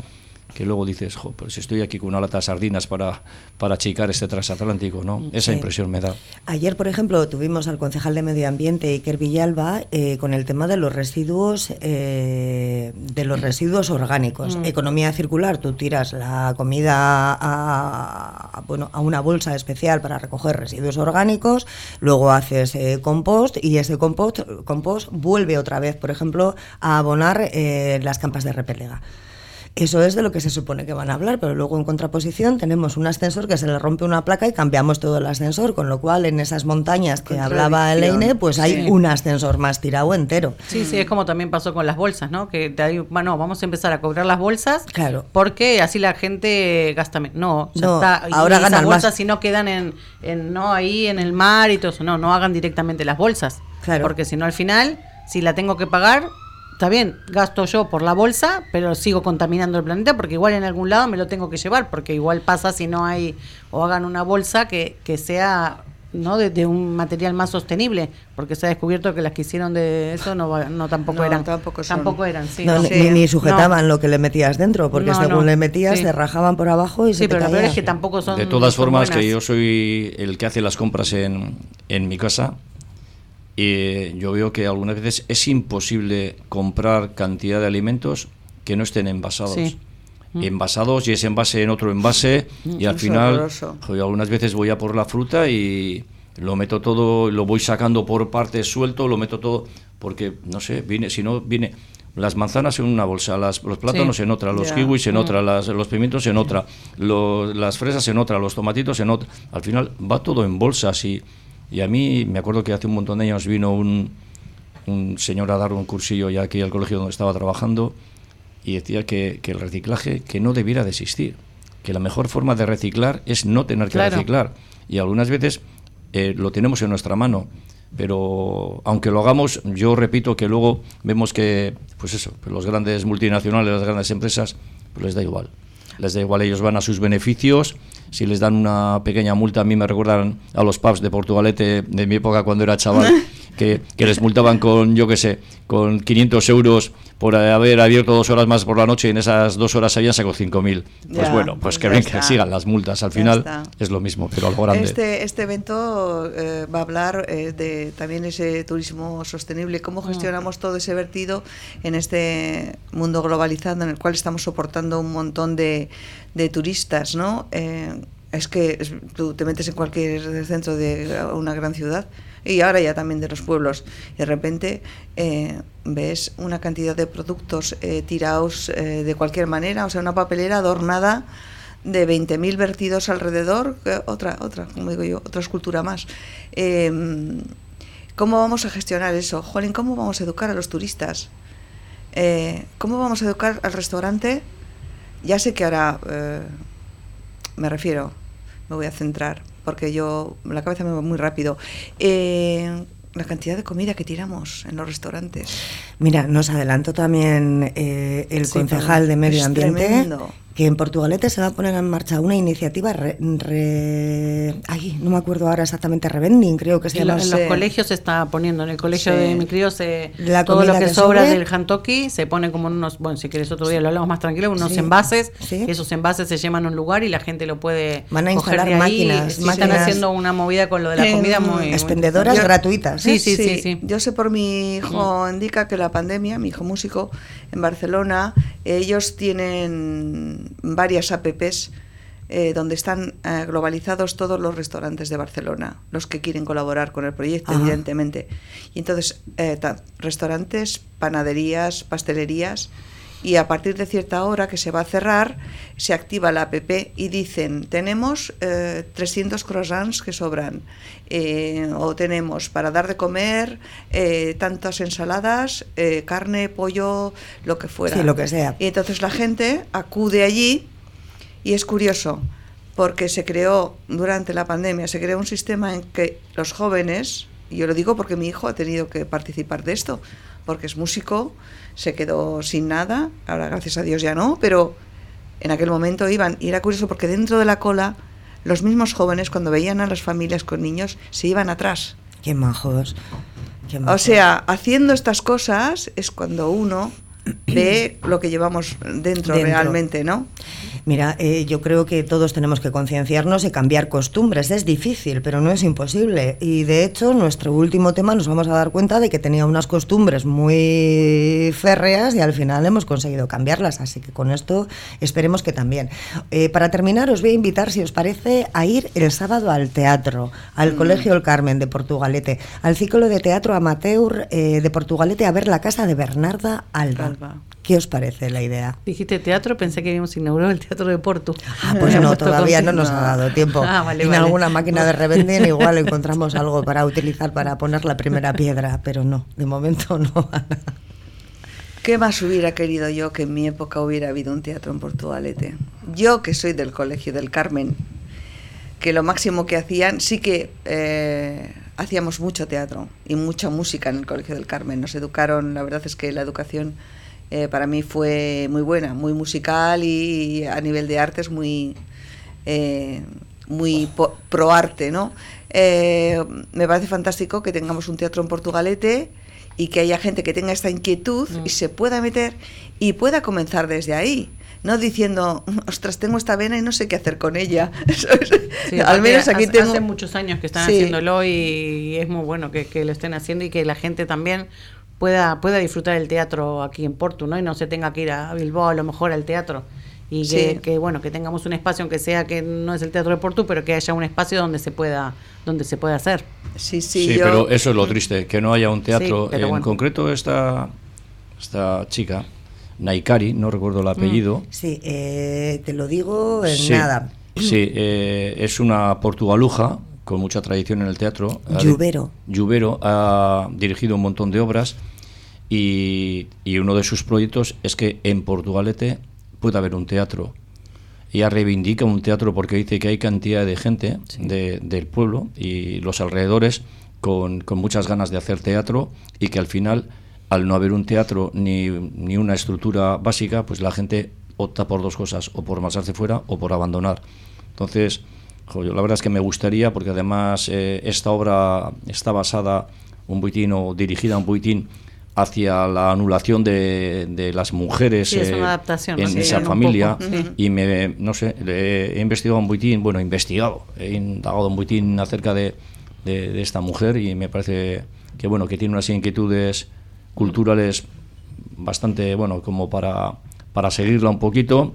que luego dices, jo, pues estoy aquí con una lata de sardinas para, para achicar este transatlántico, ¿no? Esa impresión me da. Ayer, por ejemplo, tuvimos al concejal de Medio Ambiente, Iker Villalba, eh, con el tema de los residuos, eh, de los residuos orgánicos. Mm. Economía circular, tú tiras la comida a, bueno, a una bolsa especial para recoger residuos orgánicos, luego haces eh, compost y ese compost, compost vuelve otra vez, por ejemplo, a abonar las campas de repelega. Eso es de lo que se supone que van a hablar, pero luego en contraposición tenemos un ascensor que se le rompe una placa y cambiamos todo el ascensor, con lo cual en esas montañas que hablaba Elaine, pues hay un ascensor más tirado entero. Sí, sí, es como también pasó con las bolsas, ¿no? Que de ahí, bueno, vamos a empezar a cobrar las bolsas, claro. porque así la gente gasta menos. No, no está, ahora ganan esas bolsas si no quedan en, en, no ahí en el mar y todo eso, no, no hagan directamente las bolsas, claro. porque si no al final, si la tengo que pagar, está bien, gasto yo por la bolsa, pero sigo contaminando el planeta porque igual en algún lado me lo tengo que llevar, porque igual pasa si no hay o hagan una bolsa que, que sea no de, un material más sostenible porque se ha descubierto que las que hicieron de eso no, no tampoco eran. tampoco, tampoco eran sí, Ni, sujetaban lo que le metías dentro porque según le metías se rajaban por abajo y sí, pero la es que tampoco son de todas formas que yo soy el que hace las compras en, en mi casa y yo veo que algunas veces es imposible comprar cantidad de alimentos que no estén envasados. Mm. Envasados y ese envase en otro envase mm. y al final algunas veces voy a por la fruta y lo meto todo, lo voy sacando por partes suelto, lo meto todo porque no sé, viene si no viene las manzanas en una bolsa, las, los plátanos en otra, los kiwis en mm. otra, las, los pimientos en otra, las fresas en otra, los tomatitos en otra. Al final va todo en bolsas y y a mí me acuerdo que hace un montón de años vino un, un señor a dar un cursillo ya aquí al colegio donde estaba trabajando y decía que, que, el reciclaje que no debiera de existir, que la mejor forma de reciclar es no tener que reciclar. Y algunas veces eh, lo tenemos en nuestra mano, pero aunque lo hagamos, yo repito que luego vemos que, pues eso, los grandes multinacionales, las grandes empresas, pues les da igual. Les da igual, ellos van a sus beneficios. Si les dan una pequeña multa, a mí me recuerdan a los pubs de Portugalete de mi época cuando era chaval, que, que les multaban con, yo qué sé, con 500 euros por haber abierto dos horas más por la noche y en esas dos horas habían sacado 5.000. Pues bueno, pues, pues que ven que sigan las multas. Al final es lo mismo, pero algo grande. Este, este evento eh, va a hablar eh, de también ese turismo sostenible, cómo mm. gestionamos todo ese vertido en este mundo globalizado en el cual estamos soportando un montón de, de turistas, ¿no? Eh, es que tú te metes en cualquier centro de una gran ciudad y ahora ya también de los pueblos. De repente eh, ves una cantidad de productos eh, tirados eh, de cualquier manera, o sea, una papelera adornada de 20.000 vertidos alrededor, otra, otra, como digo yo, otra escultura más. Em, ¿Cómo vamos a gestionar eso? Jolín, ¿cómo vamos a educar a los turistas? ¿Cómo vamos a educar al restaurante? Ya sé que ahora me refiero, me voy a centrar, porque yo, la cabeza me va muy rápido. Eh, la cantidad de comida que tiramos en los restaurantes. Mira, nos adelantó también eh, el concejal de Medio Ambiente que en Portugalete se va a poner en marcha una iniciativa, re, ay, no me acuerdo ahora exactamente, Revending, creo que se llama. En los colegios se está poniendo, en el colegio de mi crío, se, todo lo que, sobra del hantoki se pone como unos, bueno, si quieres otro día lo hablamos más tranquilo, unos envases, esos envases se llevan a un lugar y la gente lo puede Van a instalar máquinas, Están haciendo una movida con lo de la comida muy... Expendedoras gratuitas. ¿eh? Sí, sí, sí, Yo sé por mi hijo, indica que la pandemia, mi hijo músico, en Barcelona, ellos tienen varias apps eh, donde están eh, globalizados todos los restaurantes de Barcelona, los que quieren colaborar con el proyecto, evidentemente. Y entonces, eh, restaurantes, panaderías, pastelerías, y a partir de cierta hora que se va a cerrar, se activa la app y dicen, tenemos 300 croissants que sobran, o tenemos para dar de comer tantas ensaladas, carne, pollo, lo que fuera. Sí, lo que sea. Y entonces la gente acude allí y es curioso, porque se creó durante la pandemia, se creó un sistema en que los jóvenes yo lo digo porque mi hijo ha tenido que participar de esto, porque es músico, se quedó sin nada, ahora gracias a Dios ya no, pero en aquel momento iban, y era curioso porque dentro de la cola, los mismos jóvenes cuando veían a las familias con niños, se iban atrás. Qué majos. Qué majos. O sea, haciendo estas cosas es cuando uno ve lo que llevamos dentro, realmente, ¿no? Mira, eh, yo creo que todos tenemos que concienciarnos y cambiar costumbres. Es difícil, pero no es imposible. Y de hecho, nuestro último tema nos vamos a dar cuenta de que tenía unas costumbres muy férreas y al final hemos conseguido cambiarlas. Así que con esto esperemos que también. Eh, para terminar, os voy a invitar, si os parece, a ir el sábado al teatro, al mm. Colegio El Carmen de Portugalete, al ciclo de teatro amateur eh, de Portugalete a ver la casa de Bernarda Alba. ¿Qué os parece la idea? Dijiste teatro, pensé que habíamos inaugurado el Teatro de Porto. Ah, pues no, todavía no nos ha dado tiempo. Ah, en alguna máquina de revending igual encontramos algo para utilizar para poner la primera piedra, pero no, de momento no. ¿Qué más hubiera querido yo que en mi época hubiera habido un teatro en Portugalete? Yo que soy del Colegio del Carmen, que lo máximo que hacían, sí que eh, hacíamos mucho teatro y mucha música en el Colegio del Carmen. Nos educaron, la verdad es que la educación eh, para mí fue muy buena, muy musical y, a nivel de artes muy, eh, muy pro arte, ¿no? Eh, me parece fantástico que tengamos un teatro en Portugalete y que haya gente que tenga esta inquietud y mm. se pueda meter y pueda comenzar desde ahí no diciendo, ostras, tengo esta vena y no sé qué hacer con ella. Al menos aquí hace, tengo... Hace muchos años que están haciéndolo y es muy bueno que, lo estén haciendo y que la gente también pueda, pueda disfrutar el teatro aquí en Porto, ¿no? Y no se tenga que ir a Bilbao a lo mejor al teatro. Y que, bueno, que tengamos un espacio, aunque sea que no es el Teatro de Porto, pero que haya un espacio donde se pueda, donde se pueda hacer. Sí, sí, sí pero eso es lo triste, que no haya un teatro. en concreto esta, esta chica Naikari, no recuerdo el mm. apellido. Sí, eh, te lo digo en nada. Sí, eh, es una portugaluja con mucha tradición en el teatro. Lluvero. Lluvero ha dirigido un montón de obras y, uno de sus proyectos es que en Portugalete pueda haber un teatro. Ella reivindica un teatro porque dice que hay cantidad de gente del pueblo y los alrededores con, con muchas ganas de hacer teatro y que al final al no haber un teatro ni, ni una estructura básica, pues la gente opta por dos cosas, o por marcharse fuera o por abandonar. Entonces, la verdad es que me gustaría, porque además eh, esta obra está basada, un buitín o dirigida a un buitín hacia la anulación de, de las mujeres eh, en esa familia. y me no sé he investigado un buitín bueno investigado he indagado un buitín acerca de, de, de, esta mujer y me parece que bueno que tiene unas inquietudes culturales bastante, bueno, como para, para seguirla un poquito.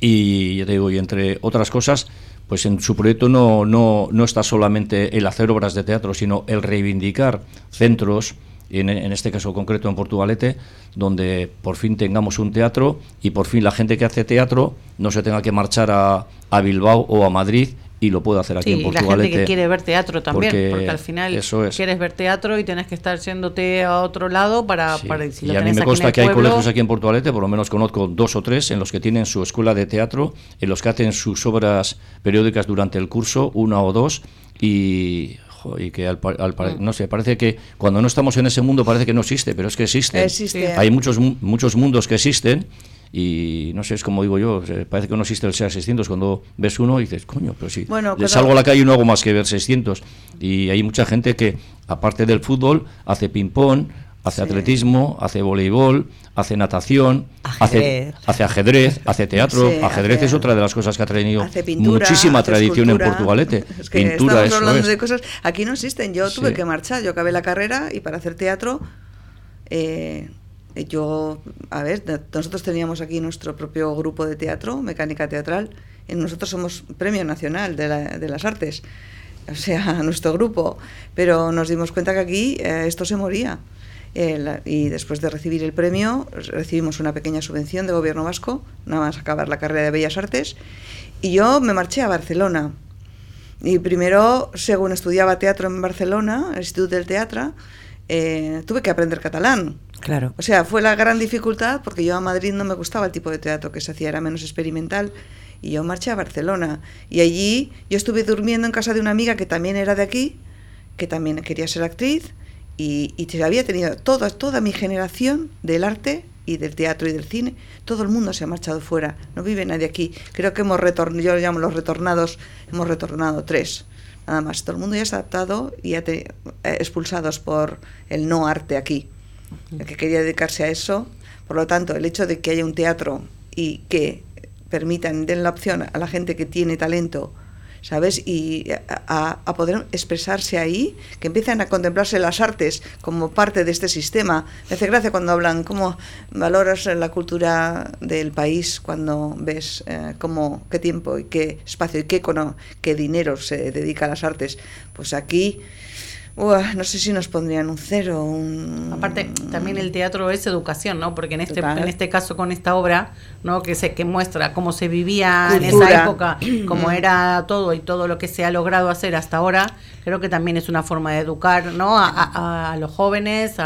Y ya te digo, y entre otras cosas, pues en su proyecto no, no, no está solamente el hacer obras de teatro, sino el reivindicar centros, en, en, este caso concreto en Portugalete, donde por fin tengamos un teatro y por fin la gente que hace teatro no se tenga que marchar a, a Bilbao o a Madrid y lo puedo hacer aquí en Portugal. la gente que quiere ver teatro también, porque, al final quieres ver teatro y tienes que estar yéndote a otro lado para, para si Y a mí me consta que hay colegios aquí en Portugalete, por lo menos conozco dos o tres, en los que tienen su escuela de teatro, en los que hacen sus obras periódicas durante el curso, una o dos, y y que al, mm. no sé, parece que cuando no estamos en ese mundo parece que no existe, pero es que existe. existe. Hay muchos muchos mundos que existen y no sé, es como digo yo, parece que no existe el SEA 600 cuando ves uno y dices, coño, pero si bueno, salgo a la calle y no hago más que ver 600 y hay mucha gente que aparte del fútbol hace ping pong hace atletismo, hace voleibol, hace natación, hace, hace ajedrez, hace teatro. ajedrez es otra de las cosas que ha tenido muchísima tradición en Portugalete. Es que pintura, estamos hablando de cosas. Aquí no existen. Yo tuve que marchar. Yo acabé la carrera y para hacer teatro eh, yo, a ver, nosotros teníamos aquí nuestro propio grupo de teatro, Mecánica Teatral, y nosotros somos Premio Nacional de, la, de las Artes, o sea, nuestro grupo, pero nos dimos cuenta que aquí eh, esto se moría. Eh, y después de recibir el premio, recibimos una pequeña subvención de gobierno vasco, nada más acabar la carrera de Bellas Artes, y yo me marché a Barcelona. Y primero, según estudiaba teatro en Barcelona, el Instituto del Teatro, eh, tuve que aprender catalán. Claro. O sea, fue la gran dificultad porque yo a Madrid no me gustaba el tipo de teatro que se hacía, era menos experimental. Y yo marché a Barcelona. Y allí yo estuve durmiendo en casa de una amiga que también era de aquí. que también quería ser actriz y, y había tenido toda, toda mi generación del arte y del teatro y del cine, todo el mundo se ha marchado fuera, no vive nadie aquí. Creo que hemos retornado, yo lo llamo los retornados, hemos retornado tres, nada más. Todo el mundo ya se ha adaptado y ya eh, expulsados por el no arte aquí. El que quería dedicarse a eso, por lo tanto, el hecho de que haya un teatro y que permitan, den la opción a la gente que tiene talento ¿sabes? Y a, poder expresarse ahí, que empiezan a contemplarse las artes como parte de este sistema. Me hace gracia cuando hablan cómo valoras la cultura del país cuando ves eh, cómo, qué tiempo y qué espacio y qué, qué dinero se dedica a las artes. Pues aquí no sé si nos pondrían un cero. Un... Aparte, también el teatro es educación, ¿no? Porque en este, en este caso, con esta obra, ¿no? Que se que muestra cómo se vivía en esa época, cómo era todo y todo lo que se ha logrado hacer hasta ahora, creo que también es una forma de educar, ¿no? A, los jóvenes,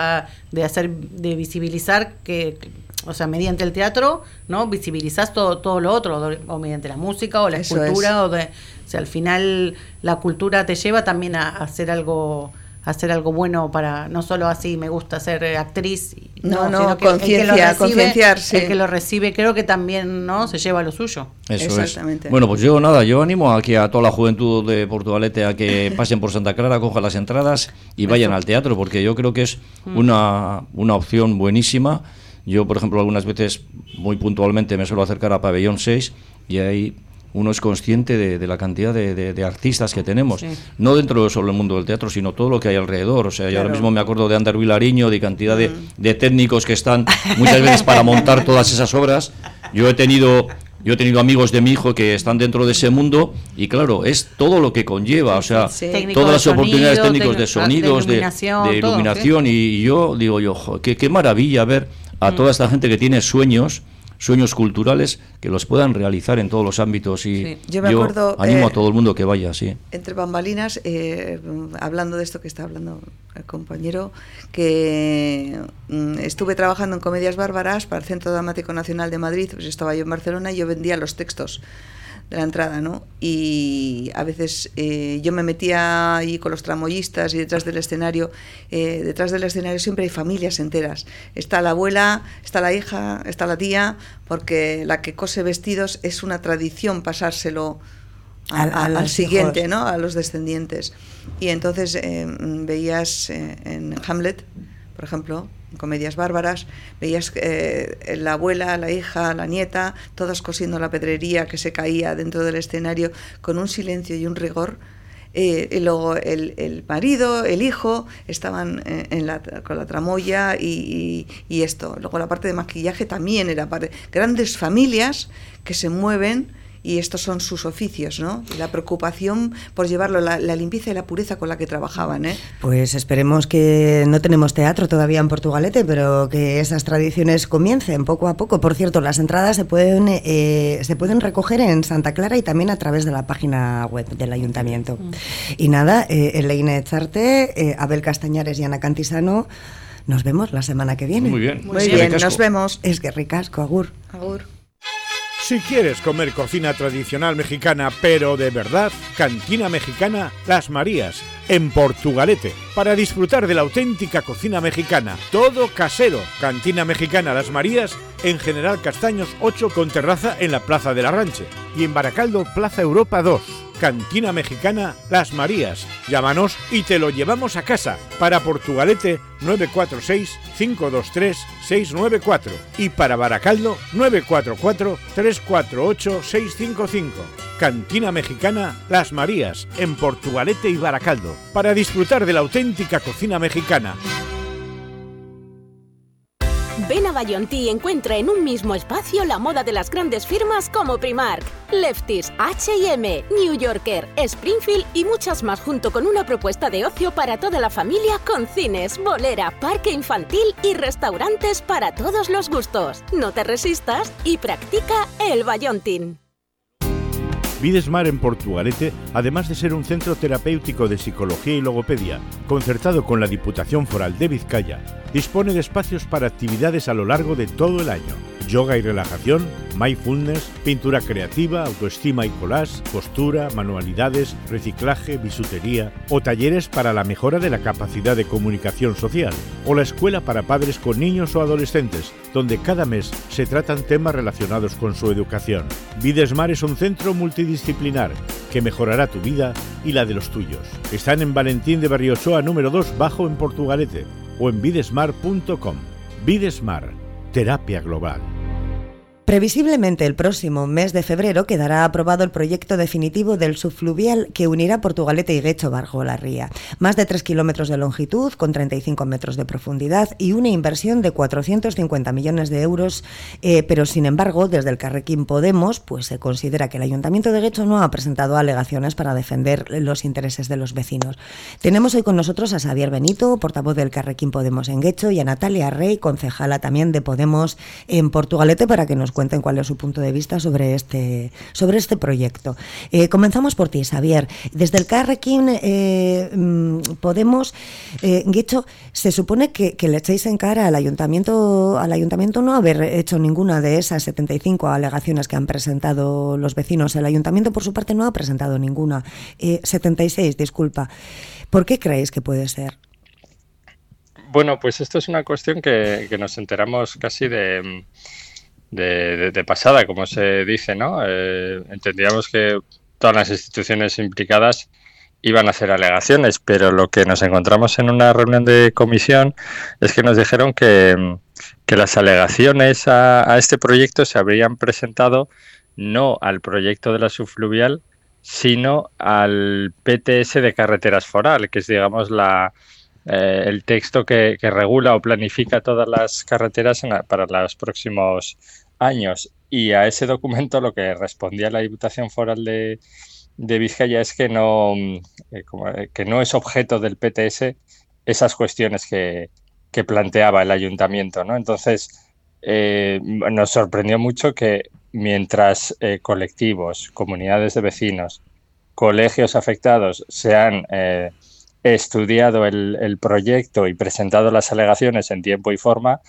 de hacer, de visibilizar que o sea, mediante el teatro, ¿no? Visibilizás todo, todo lo otro, o mediante la música, o la escultura, o de, o sea, al final la cultura te lleva también a, hacer algo hacer algo bueno para no solo así me gusta ser actriz no no, conciencia concienciarse el que lo recibe creo que también no se lleva lo suyo. Eso Exactamente. bueno pues yo nada yo animo aquí a toda la juventud de Portugalete a que pasen por Santa Clara cojan las entradas y vayan al teatro porque yo creo que es mm. una, una opción buenísima. Yo por ejemplo algunas veces muy puntualmente me suelo acercar a pabellón 6 y ahí uno es consciente de, la cantidad de, artistas que tenemos, no dentro solo del mundo del teatro, sino todo lo que hay alrededor. O sea, yo ahora mismo me acuerdo de Ander Vilariño, de cantidad mm. de, técnicos que están muchas veces para montar todas esas obras. Yo he tenido yo he tenido amigos de mi hijo que están dentro de ese mundo y claro, es todo lo que conlleva, o sea, todas las oportunidades técnicos de sonidos, de iluminación, y, yo digo yo, qué, qué maravilla ver a mm. toda esta gente que tiene sueños sueños culturales que los puedan realizar en todos los ámbitos y yo, me acuerdo, animo a eh, todo el mundo que vaya, sí. Entre bambalinas, eh, hablando de esto que está hablando el compañero, que mm, estuve trabajando en Comedias Bárbaras para el Centro Dramático Nacional de Madrid, pues estaba yo en Barcelona y yo vendía los textos de la entrada, ¿no? Y a veces eh, yo me metía ahí con los tramoyistas y detrás del escenario, eh, detrás del escenario siempre hay familias enteras. Está la abuela, está la hija, está la tía, porque la que cose vestidos es una tradición pasárselo al, siguiente, ¿no? A los descendientes. Y entonces eh, veías en Hamlet, por ejemplo, comedias bárbaras, veías eh, la abuela, la hija, la nieta, todas cosiendo la pedrería que se caía dentro del escenario con un silencio y un rigor. Eh, y luego el, marido, el hijo, estaban la, con la tramoya y, y, esto. Luego la parte de maquillaje también era parte. Grandes familias que se mueven y estos son sus oficios, ¿no? La preocupación por llevarlo, la, limpieza y la pureza con la que trabajaban, ¿eh? Pues esperemos que no tenemos teatro todavía en Portugalete, pero que esas tradiciones comiencen poco a poco. Por cierto, las entradas se pueden, eh, se pueden recoger en Santa Clara y también a través de la página web del ayuntamiento. Mm. Y nada, eh, Elaine Echarte, eh, Abel Castañares y Ana Cantisano, nos vemos la semana que viene. Muy bien. Muy bien, nos vemos. Es que ricasco, agur. Agur. Si quieres comer cocina tradicional mexicana, pero de verdad, Cantina Mexicana Las Marías, en Portugalete, para disfrutar de la auténtica cocina mexicana, todo casero. Cantina Mexicana Las Marías, en General Castaños 8 con terraza en la Plaza de la Ranche y en Baracaldo Plaza Europa 2. Cantina Mexicana Las Marías. Llámanos y te lo llevamos a casa. Para Portugalete 946-523-694 y para Baracaldo 944-348-655. Cantina Mexicana Las Marías en Portugalete y Baracaldo. Para disfrutar de la auténtica cocina mexicana. Ven a Bayonti encuentra en un mismo espacio la moda de las grandes firmas como Primark, Lefties, H&M, New Yorker, Springfield y muchas más junto con una propuesta de ocio para toda la familia con cines, bolera, parque infantil y restaurantes para todos los gustos. No te resistas y practica el Bayontin. Videsmar en Portugalete, además de ser un centro terapéutico de psicología y logopedia, concertado con la Diputación Foral de Vizcaya, dispone de espacios para actividades a lo largo de todo el año yoga y relajación, mindfulness, pintura creativa, autoestima y collage, postura, manualidades, reciclaje, bisutería o talleres para la mejora de la capacidad de comunicación social o la escuela para padres con niños o adolescentes, donde cada mes se tratan temas relacionados con su educación. Videsmar es un centro multidisciplinar que mejorará tu vida y la de los tuyos. Están en Valentín de Barriochoa número 2 bajo en Portugalete o en videsmar.com. Videsmar, terapia global. Previsiblemente el próximo mes de febrero quedará aprobado el proyecto definitivo del subfluvial que unirá Portugalete y Guecho Barjo la Ría. Más de 3 kilómetros de longitud, con 35 metros de profundidad y una inversión de 450 millones de euros. Eh, pero sin embargo, desde el Carrequín Podemos, pues se considera que el Ayuntamiento de Guecho no ha presentado alegaciones para defender los intereses de los vecinos. Tenemos hoy con nosotros a Xavier Benito, portavoz del Carrequín Podemos en Guecho, y a Natalia Rey, concejala también de Podemos en Portugalete, para que nos cuenten cuál es su punto de vista sobre este, sobre este proyecto. Eh, comenzamos por ti, Xavier. Desde el Carrequín eh, mm, Podemos, eh, Guicho, se supone que, le echéis en cara al ayuntamiento, al ayuntamiento no haber hecho ninguna de esas 75 alegaciones que han presentado los vecinos. El ayuntamiento, por su parte, no ha presentado ninguna. 76, disculpa. ¿Por qué creéis que puede ser? Bueno, pues esto es una cuestión que nos enteramos casi de de, pasada, como se dice, ¿no? Eh, entendíamos que todas las instituciones implicadas iban a hacer alegaciones, pero lo que nos encontramos en una reunión de comisión es que nos dijeron que, las alegaciones a, este proyecto se habrían presentado no al proyecto de la subfluvial, sino al PTS de carreteras foral, que es, digamos, la, eh, el texto que, regula o planifica todas las carreteras para los próximos años. Y a ese documento lo que respondía la Diputación Foral de, Vizcaya es que no, mm, eh, eh, que no es objeto del PTS esas cuestiones que, planteaba el ayuntamiento. ¿no? Entonces, nos sorprendió mucho que mientras colectivos, comunidades de vecinos, colegios afectados se han estudiado el, proyecto y presentado las alegaciones en tiempo y forma,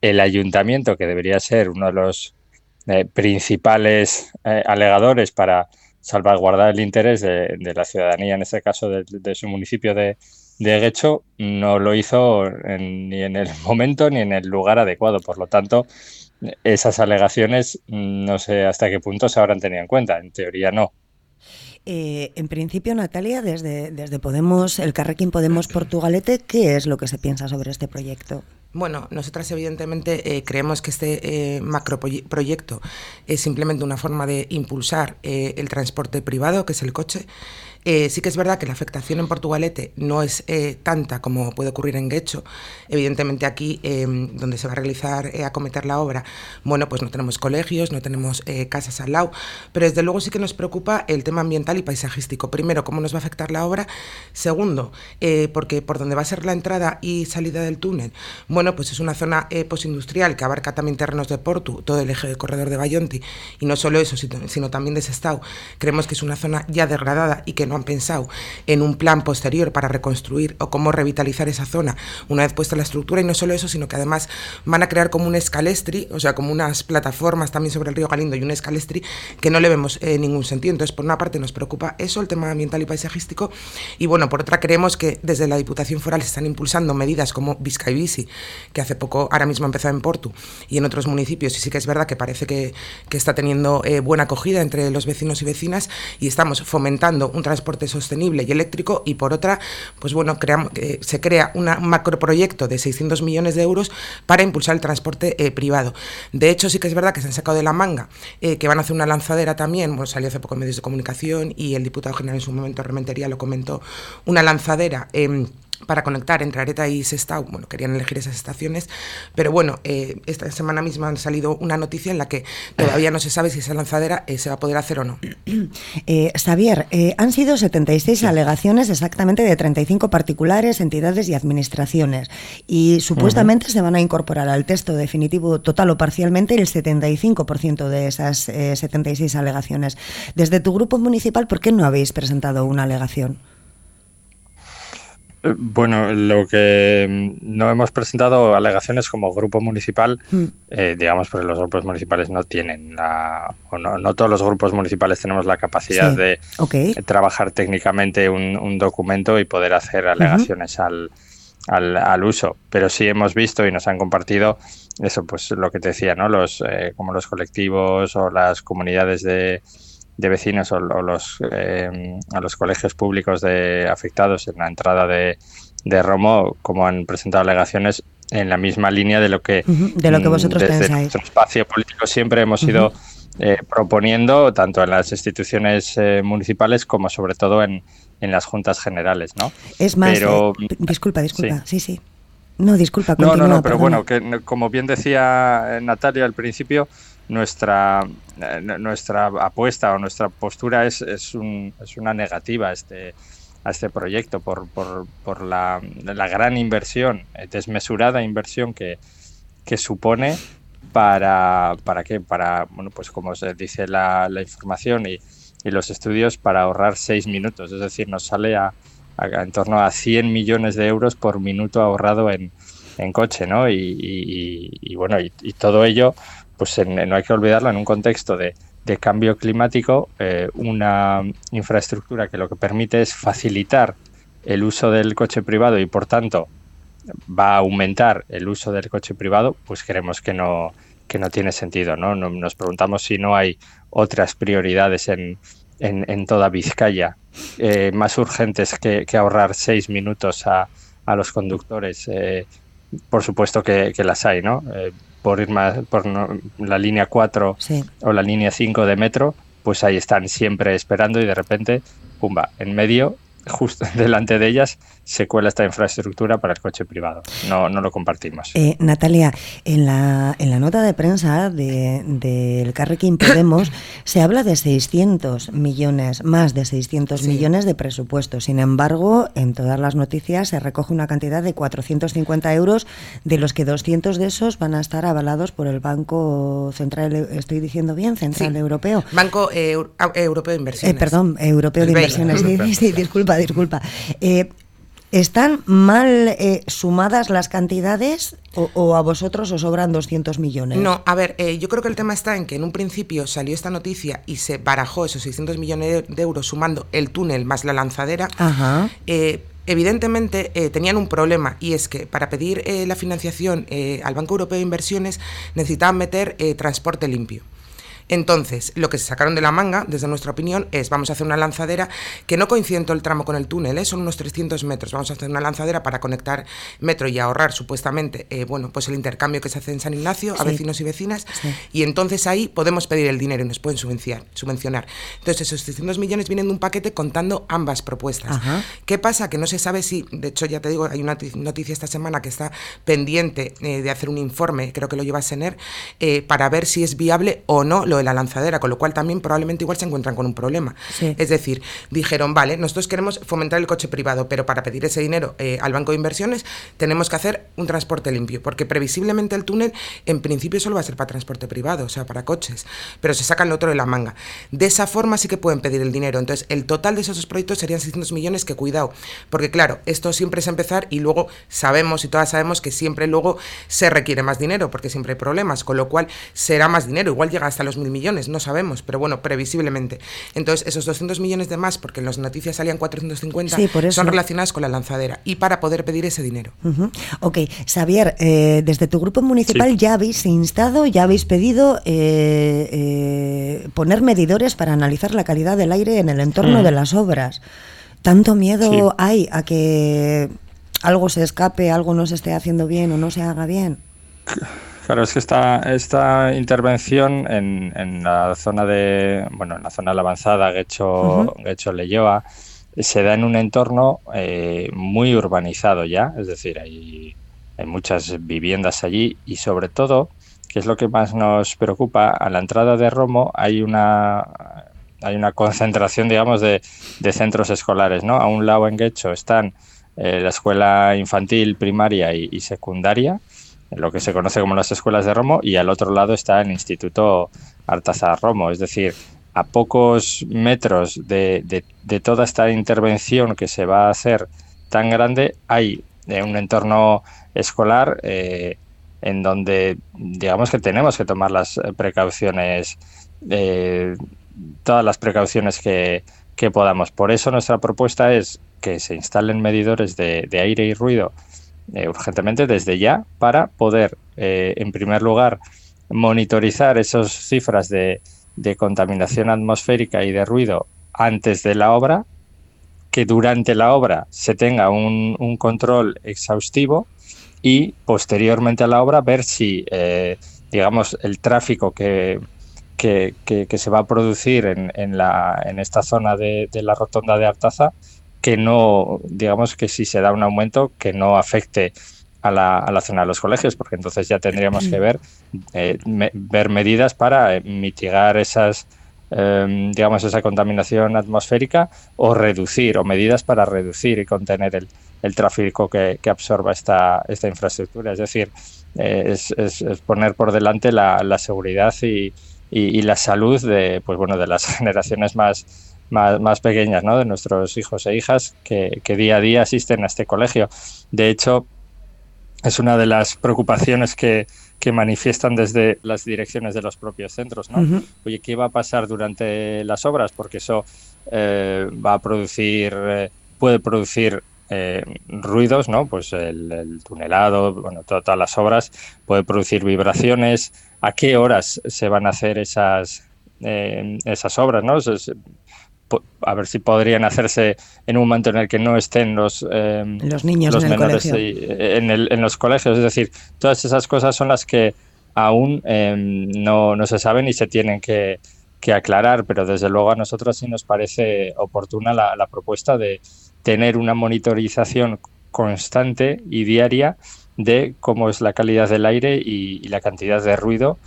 el ayuntamiento, que debería ser uno de los eh, principales eh, alegadores para salvaguardar el interés de, la ciudadanía, en este caso de, su municipio de, de Guecho, no lo hizo ni en el momento ni en el lugar adecuado. Por lo tanto, esas alegaciones no sé hasta qué punto se habrán tenido en cuenta. En teoría no. Eh, en principio, Natalia, desde, desde Podemos, el Carrequín Podemos Portugalete, ¿qué es lo que se piensa sobre este proyecto? Bueno, nosotras evidentemente eh, creemos que este eh, macroproyecto es simplemente una forma de impulsar el transporte privado, que es el coche, eh, sí que es verdad que la afectación en Portugalete no es eh, tanta como puede ocurrir en Guecho. Evidentemente aquí, em, donde se va a realizar, eh, acometer la obra, bueno, pues no tenemos colegios, no tenemos casas al lado, pero desde luego sí que nos preocupa el tema ambiental y paisajístico. Primero, cómo nos va a afectar la obra. Segundo, porque por donde va a ser la entrada y salida del túnel, bueno, pues es una zona postindustrial que abarca también terrenos de Portu, todo el eje de corredor de Bayonti, y no solo eso, sino también de Sestao. Creemos que es una zona ya degradada y que no han pensado en un plan posterior para reconstruir o cómo revitalizar esa zona una vez puesta la estructura. Y no solo eso, sino que además van a crear como un escalestri, o sea, como unas plataformas también sobre el río Galindo y un escalestri que no le vemos eh, ningún sentido. Entonces, por una parte nos preocupa eso, el tema ambiental y paisajístico, y bueno, por otra creemos que desde la Diputación Foral se están impulsando medidas como Vizcaibisi, que hace poco, ahora mismo ha empezado en Portu y en otros municipios, y sí que es verdad que parece que, que está teniendo eh, buena acogida entre los vecinos y vecinas, y estamos fomentando un transporte transporte sostenible y eléctrico y por otra, pues bueno, creamos, que se crea un macroproyecto de 600 millones de euros para impulsar el transporte eh, privado. De hecho, sí que es verdad que se han sacado de la manga eh, que van a hacer una lanzadera también, bueno, salió hace poco en medios de comunicación y el diputado general en su momento, Rementería, lo comentó, una lanzadera. Eh, para conectar entre Areta y Sestao, bueno, querían elegir esas estaciones, pero bueno, eh, esta semana misma ha salido una noticia en la que todavía no se sabe si esa lanzadera eh, se va a poder hacer o no. Eh, Xavier, han sido 76 alegaciones exactamente de 35 particulares, entidades y administraciones, y supuestamente se van a incorporar al texto definitivo total o parcialmente el 75% de esas 76 alegaciones. Desde tu grupo municipal, ¿por qué no habéis presentado una alegación? Bueno, lo que mm, no hemos presentado alegaciones como grupo municipal, mm. eh, digamos, porque los grupos municipales no tienen la, o no, todos los grupos municipales tenemos la capacidad de trabajar técnicamente un, documento y poder hacer alegaciones al, al, uso. Pero sí hemos visto y nos han compartido eso, pues lo que te decía, ¿no? Los, eh, como los colectivos o las comunidades de, de vecinos o, los, eh, a los colegios públicos de afectados en la entrada de, de, Romo, como han presentado alegaciones en la misma línea de lo que, de lo que vosotros desde pensáis. nuestro espacio político siempre hemos ido eh, proponiendo, tanto en las instituciones eh, municipales como sobre todo en, en, las juntas generales. ¿no? Es más, disculpa, disculpa, sí, sí. No, disculpa, continúa, No, no, no, pero bueno, que como bien decía Natalia al principio, nuestra, eh, nuestra apuesta o nuestra postura es, es, un, es una negativa a este, a este proyecto por, por, por la, la, gran inversión, eh, desmesurada inversión que, que supone para, para qué, para, bueno, pues como se dice la, la información y, y, los estudios, para ahorrar seis minutos, es decir, nos sale a, en torno a 100 millones de euros por minuto ahorrado en, en coche, ¿no? Y, y bueno, y, todo ello pues no hay que olvidarlo en un contexto de, cambio climático, eh, una infraestructura que lo que permite es facilitar el uso del coche privado y por tanto va a aumentar el uso del coche privado, pues creemos que no, que no tiene sentido. ¿no? Nos preguntamos si no hay otras prioridades en, en, toda Vizcaya eh, más urgentes que, ahorrar seis minutos a, a los conductores. Eh, por supuesto que, las hay, ¿no? Por ir más por la línea 4 o la línea 5 de metro, pues ahí están siempre esperando y de repente, pumba, en medio justo delante de ellas se cuela esta infraestructura para el coche privado. No, no lo compartimos. Eh, Natalia, en la, en la nota de prensa del de, Carrequín Podemos se habla de 600 millones, más de 600 millones de presupuesto. Sin embargo, en todas las noticias se recoge una cantidad de 450 euros, de los que 200 de esos van a estar avalados por el Banco Central, estoy diciendo bien, Central Europeo. Banco eh, Europeo de Inversiones. Eh, perdón, Europeo de Inversiones. Sí, sí, disculpa, disculpa. Eh, ¿Están mal eh, sumadas las cantidades o, a vosotros os sobran 200 millones? No, a ver, eh, yo creo que el tema está en que en un principio salió esta noticia y se barajó esos 600 millones de euros sumando el túnel más la lanzadera. Eh, evidentemente tenían un problema y es que para pedir la financiación al Banco Europeo de Inversiones necesitaban meter transporte limpio. Entonces, lo que se sacaron de la manga, desde nuestra opinión, es vamos a hacer una lanzadera que no coincide en todo el tramo con el túnel, ¿eh? son unos 300 metros. Vamos a hacer una lanzadera para conectar metro y ahorrar supuestamente, eh, bueno, pues el intercambio que se hace en San Ignacio a vecinos y vecinas. Y entonces ahí podemos pedir el dinero y nos pueden subvencionar. subvencionar. Entonces, esos 300 millones vienen de un paquete contando ambas propuestas. ¿Qué pasa? Que no se sabe si, de hecho, ya te digo, hay una noticia esta semana que está pendiente eh, de hacer un informe, creo que lo lleva a Sener, para ver si es viable o no de la lanzadera, con lo cual también probablemente igual se encuentran con un problema. Es decir, dijeron, vale, nosotros queremos fomentar el coche privado, pero para pedir ese dinero eh, al banco de inversiones tenemos que hacer un transporte limpio, porque previsiblemente el túnel en principio solo va a ser para transporte privado, o sea, para coches, pero se sacan lo otro de la manga. De esa forma sí que pueden pedir el dinero. Entonces, el total de esos dos proyectos serían 600 millones, que cuidado, porque claro, esto siempre es empezar y luego sabemos y todas sabemos que siempre luego se requiere más dinero, porque siempre hay problemas, con lo cual será más dinero, igual llega hasta los millones, no sabemos, pero bueno, previsiblemente. Entonces, esos 200 millones de más, porque en las noticias salían 450, son relacionadas con la lanzadera y para poder pedir ese dinero. Ok, Xavier, eh, desde tu grupo municipal ya habéis instado, ya habéis pedido eh, eh, poner medidores para analizar la calidad del aire en el entorno mm. de las obras. ¿Tanto miedo hay a que algo se escape, algo no se esté haciendo bien o no se haga bien? Claro, es que esta, esta intervención en, en la zona de, bueno, en la zona de la avanzada, Guecho, uh Leyoa, se da en un entorno eh, muy urbanizado ya, es decir, hay, hay muchas viviendas allí y sobre todo, que es lo que más nos preocupa, a la entrada de Romo hay una hay una concentración, digamos, de, de centros escolares, ¿no? A un lado en Guecho están eh, la escuela infantil, primaria y secundaria, lo que se conoce como las escuelas de Romo, y al otro lado está el Instituto Artazar Romo, es decir, a pocos metros de, de, toda esta intervención que se va a hacer tan grande, hay un entorno escolar en donde digamos que tenemos que tomar las precauciones, todas las precauciones que, que podamos. Por eso nuestra propuesta es que se instalen medidores de, aire y ruido eh, urgentemente desde ya para poder, eh, en primer lugar, monitorizar esas cifras de, contaminación atmosférica y de ruido antes de la obra, que durante la obra se tenga un, control exhaustivo y posteriormente a la obra ver si, eh, digamos, el tráfico que, que, se va a producir en, en, la, en esta zona de, la rotonda de Artaza, que no, digamos que si se da un aumento, que no afecte a la, a la zona de los colegios, porque entonces ya tendríamos que ver, eh, ver medidas para mitigar esas, em, digamos, esa contaminación atmosférica o reducir, o medidas para reducir y contener el, el tráfico que, que, absorba esta, esta infraestructura. Es decir, eh, es, poner por delante la, la seguridad y, y, la salud de, pues bueno, de las generaciones más, más, pequeñas, ¿no? de nuestros hijos e hijas que, día a día asisten a este colegio. De hecho, es una de las preocupaciones que, que manifiestan desde las direcciones de los propios centros. ¿no? Oye, ¿qué va a pasar durante las obras? Porque eso eh, va a producir, eh, puede producir eh, ruidos, ¿no? Pues el, tunelado, bueno, todas las obras, puede producir vibraciones. ¿A qué horas se van a hacer esas, esas obras, ¿no? A ver si podrían hacerse en un momento en el que no estén los, eh, los niños en, menores en, los colegios. Es decir, todas esas cosas son las que aún no, no, se saben y se tienen que, aclarar, pero desde luego a nosotros sí nos parece oportuna la propuesta de, tener una monitorización constante y diaria de cómo es la calidad del aire y, la cantidad de ruido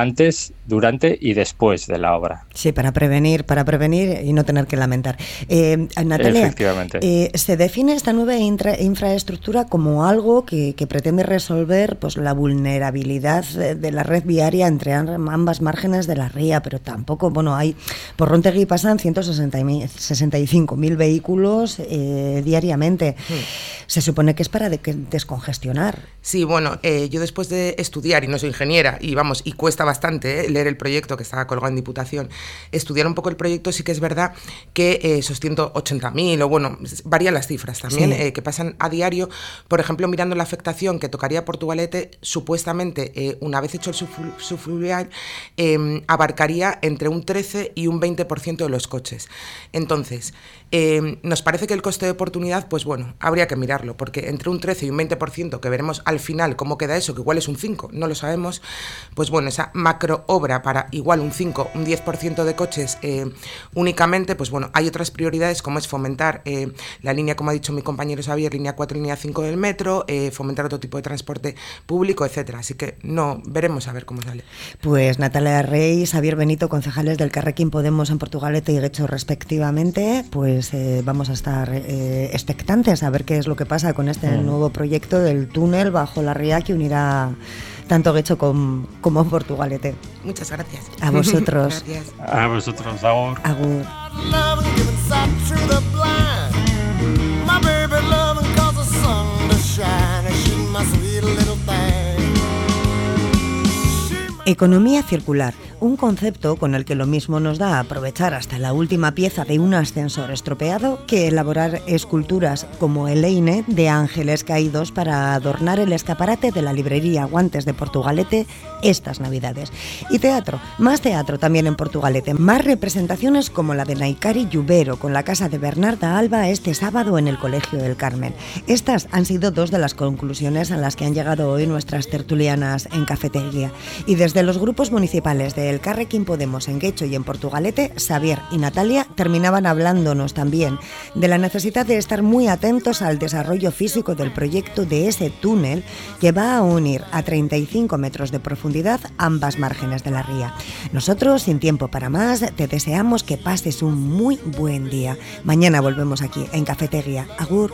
antes, durante y después de la obra. Sí, para prevenir, para prevenir y no tener que lamentar. Eh, Natalia, eh, se define esta nueva infraestructura como algo que, pretende resolver pues, la vulnerabilidad de, la red viaria entre ambas márgenes de la ría, pero tampoco, bueno, hay por Rontegui pasan 165.000 vehículos eh, diariamente. Hmm. Se supone que es para descongestionar. Sí, bueno, eh, yo después de estudiar, y no soy ingeniera, y vamos, y cuesta bastante eh, leer el proyecto que estaba colgado en Diputación, estudiar un poco el proyecto, sí que es verdad que eh, esos 180.000, o bueno, varían las cifras también, eh, que pasan a diario. Por ejemplo, mirando la afectación que tocaría Portugalete, supuestamente, una vez hecho el subfluvial, em, abarcaría entre un 13 y un 20% de los coches. Entonces, em, nos parece que el coste de oportunidad, pues bueno, habría que mirarlo, porque entre un 13 y un 20%, que veremos al final cómo queda eso, que igual es un 5, no lo sabemos, pues bueno, esa macro obra para igual un 5, un 10% de coches eh, únicamente, pues bueno, hay otras prioridades como es fomentar eh, la línea, como ha dicho mi compañero Xavier, línea 4, línea 5 del metro, eh, fomentar otro tipo de transporte público, etcétera. Así que no, veremos a ver cómo sale. Pues Natalia Rey, Xavier Benito, concejales del Carrequín Podemos en Portugalete y Guecho respectivamente, pues vamos a estar expectantes a ver qué es lo que pasa con este mm. nuevo proyecto del túnel bajo la ría que unirá tanto Guecho como, como Portugalete. Muchas gracias. A vosotros. gracias. A vosotros, Agur. Agur. Economía circular un concepto con el que lo mismo nos da aprovechar hasta la última pieza de un ascensor estropeado que elaborar esculturas como el Eine de ángeles caídos para adornar el escaparate de la librería Guantes de Portugalete estas Navidades. Y teatro, más teatro también en Portugalete, más representaciones como la de Naikari Lluvero con la casa de Bernarda Alba este sábado en el Colegio del Carmen. Estas han sido dos de las conclusiones a las que han llegado hoy nuestras tertulianas en Cafetería. Y desde los grupos municipales de el Carrequín Podemos en Guecho y en Portugalete, Xavier y Natalia terminaban hablándonos también de la necesidad de estar muy atentos al desarrollo físico del proyecto de ese túnel que va a unir a 35 metros de profundidad ambas márgenes de la ría. Nosotros, sin tiempo para más, te deseamos que pases un muy buen día. Mañana volvemos aquí en Cafetería. Agur.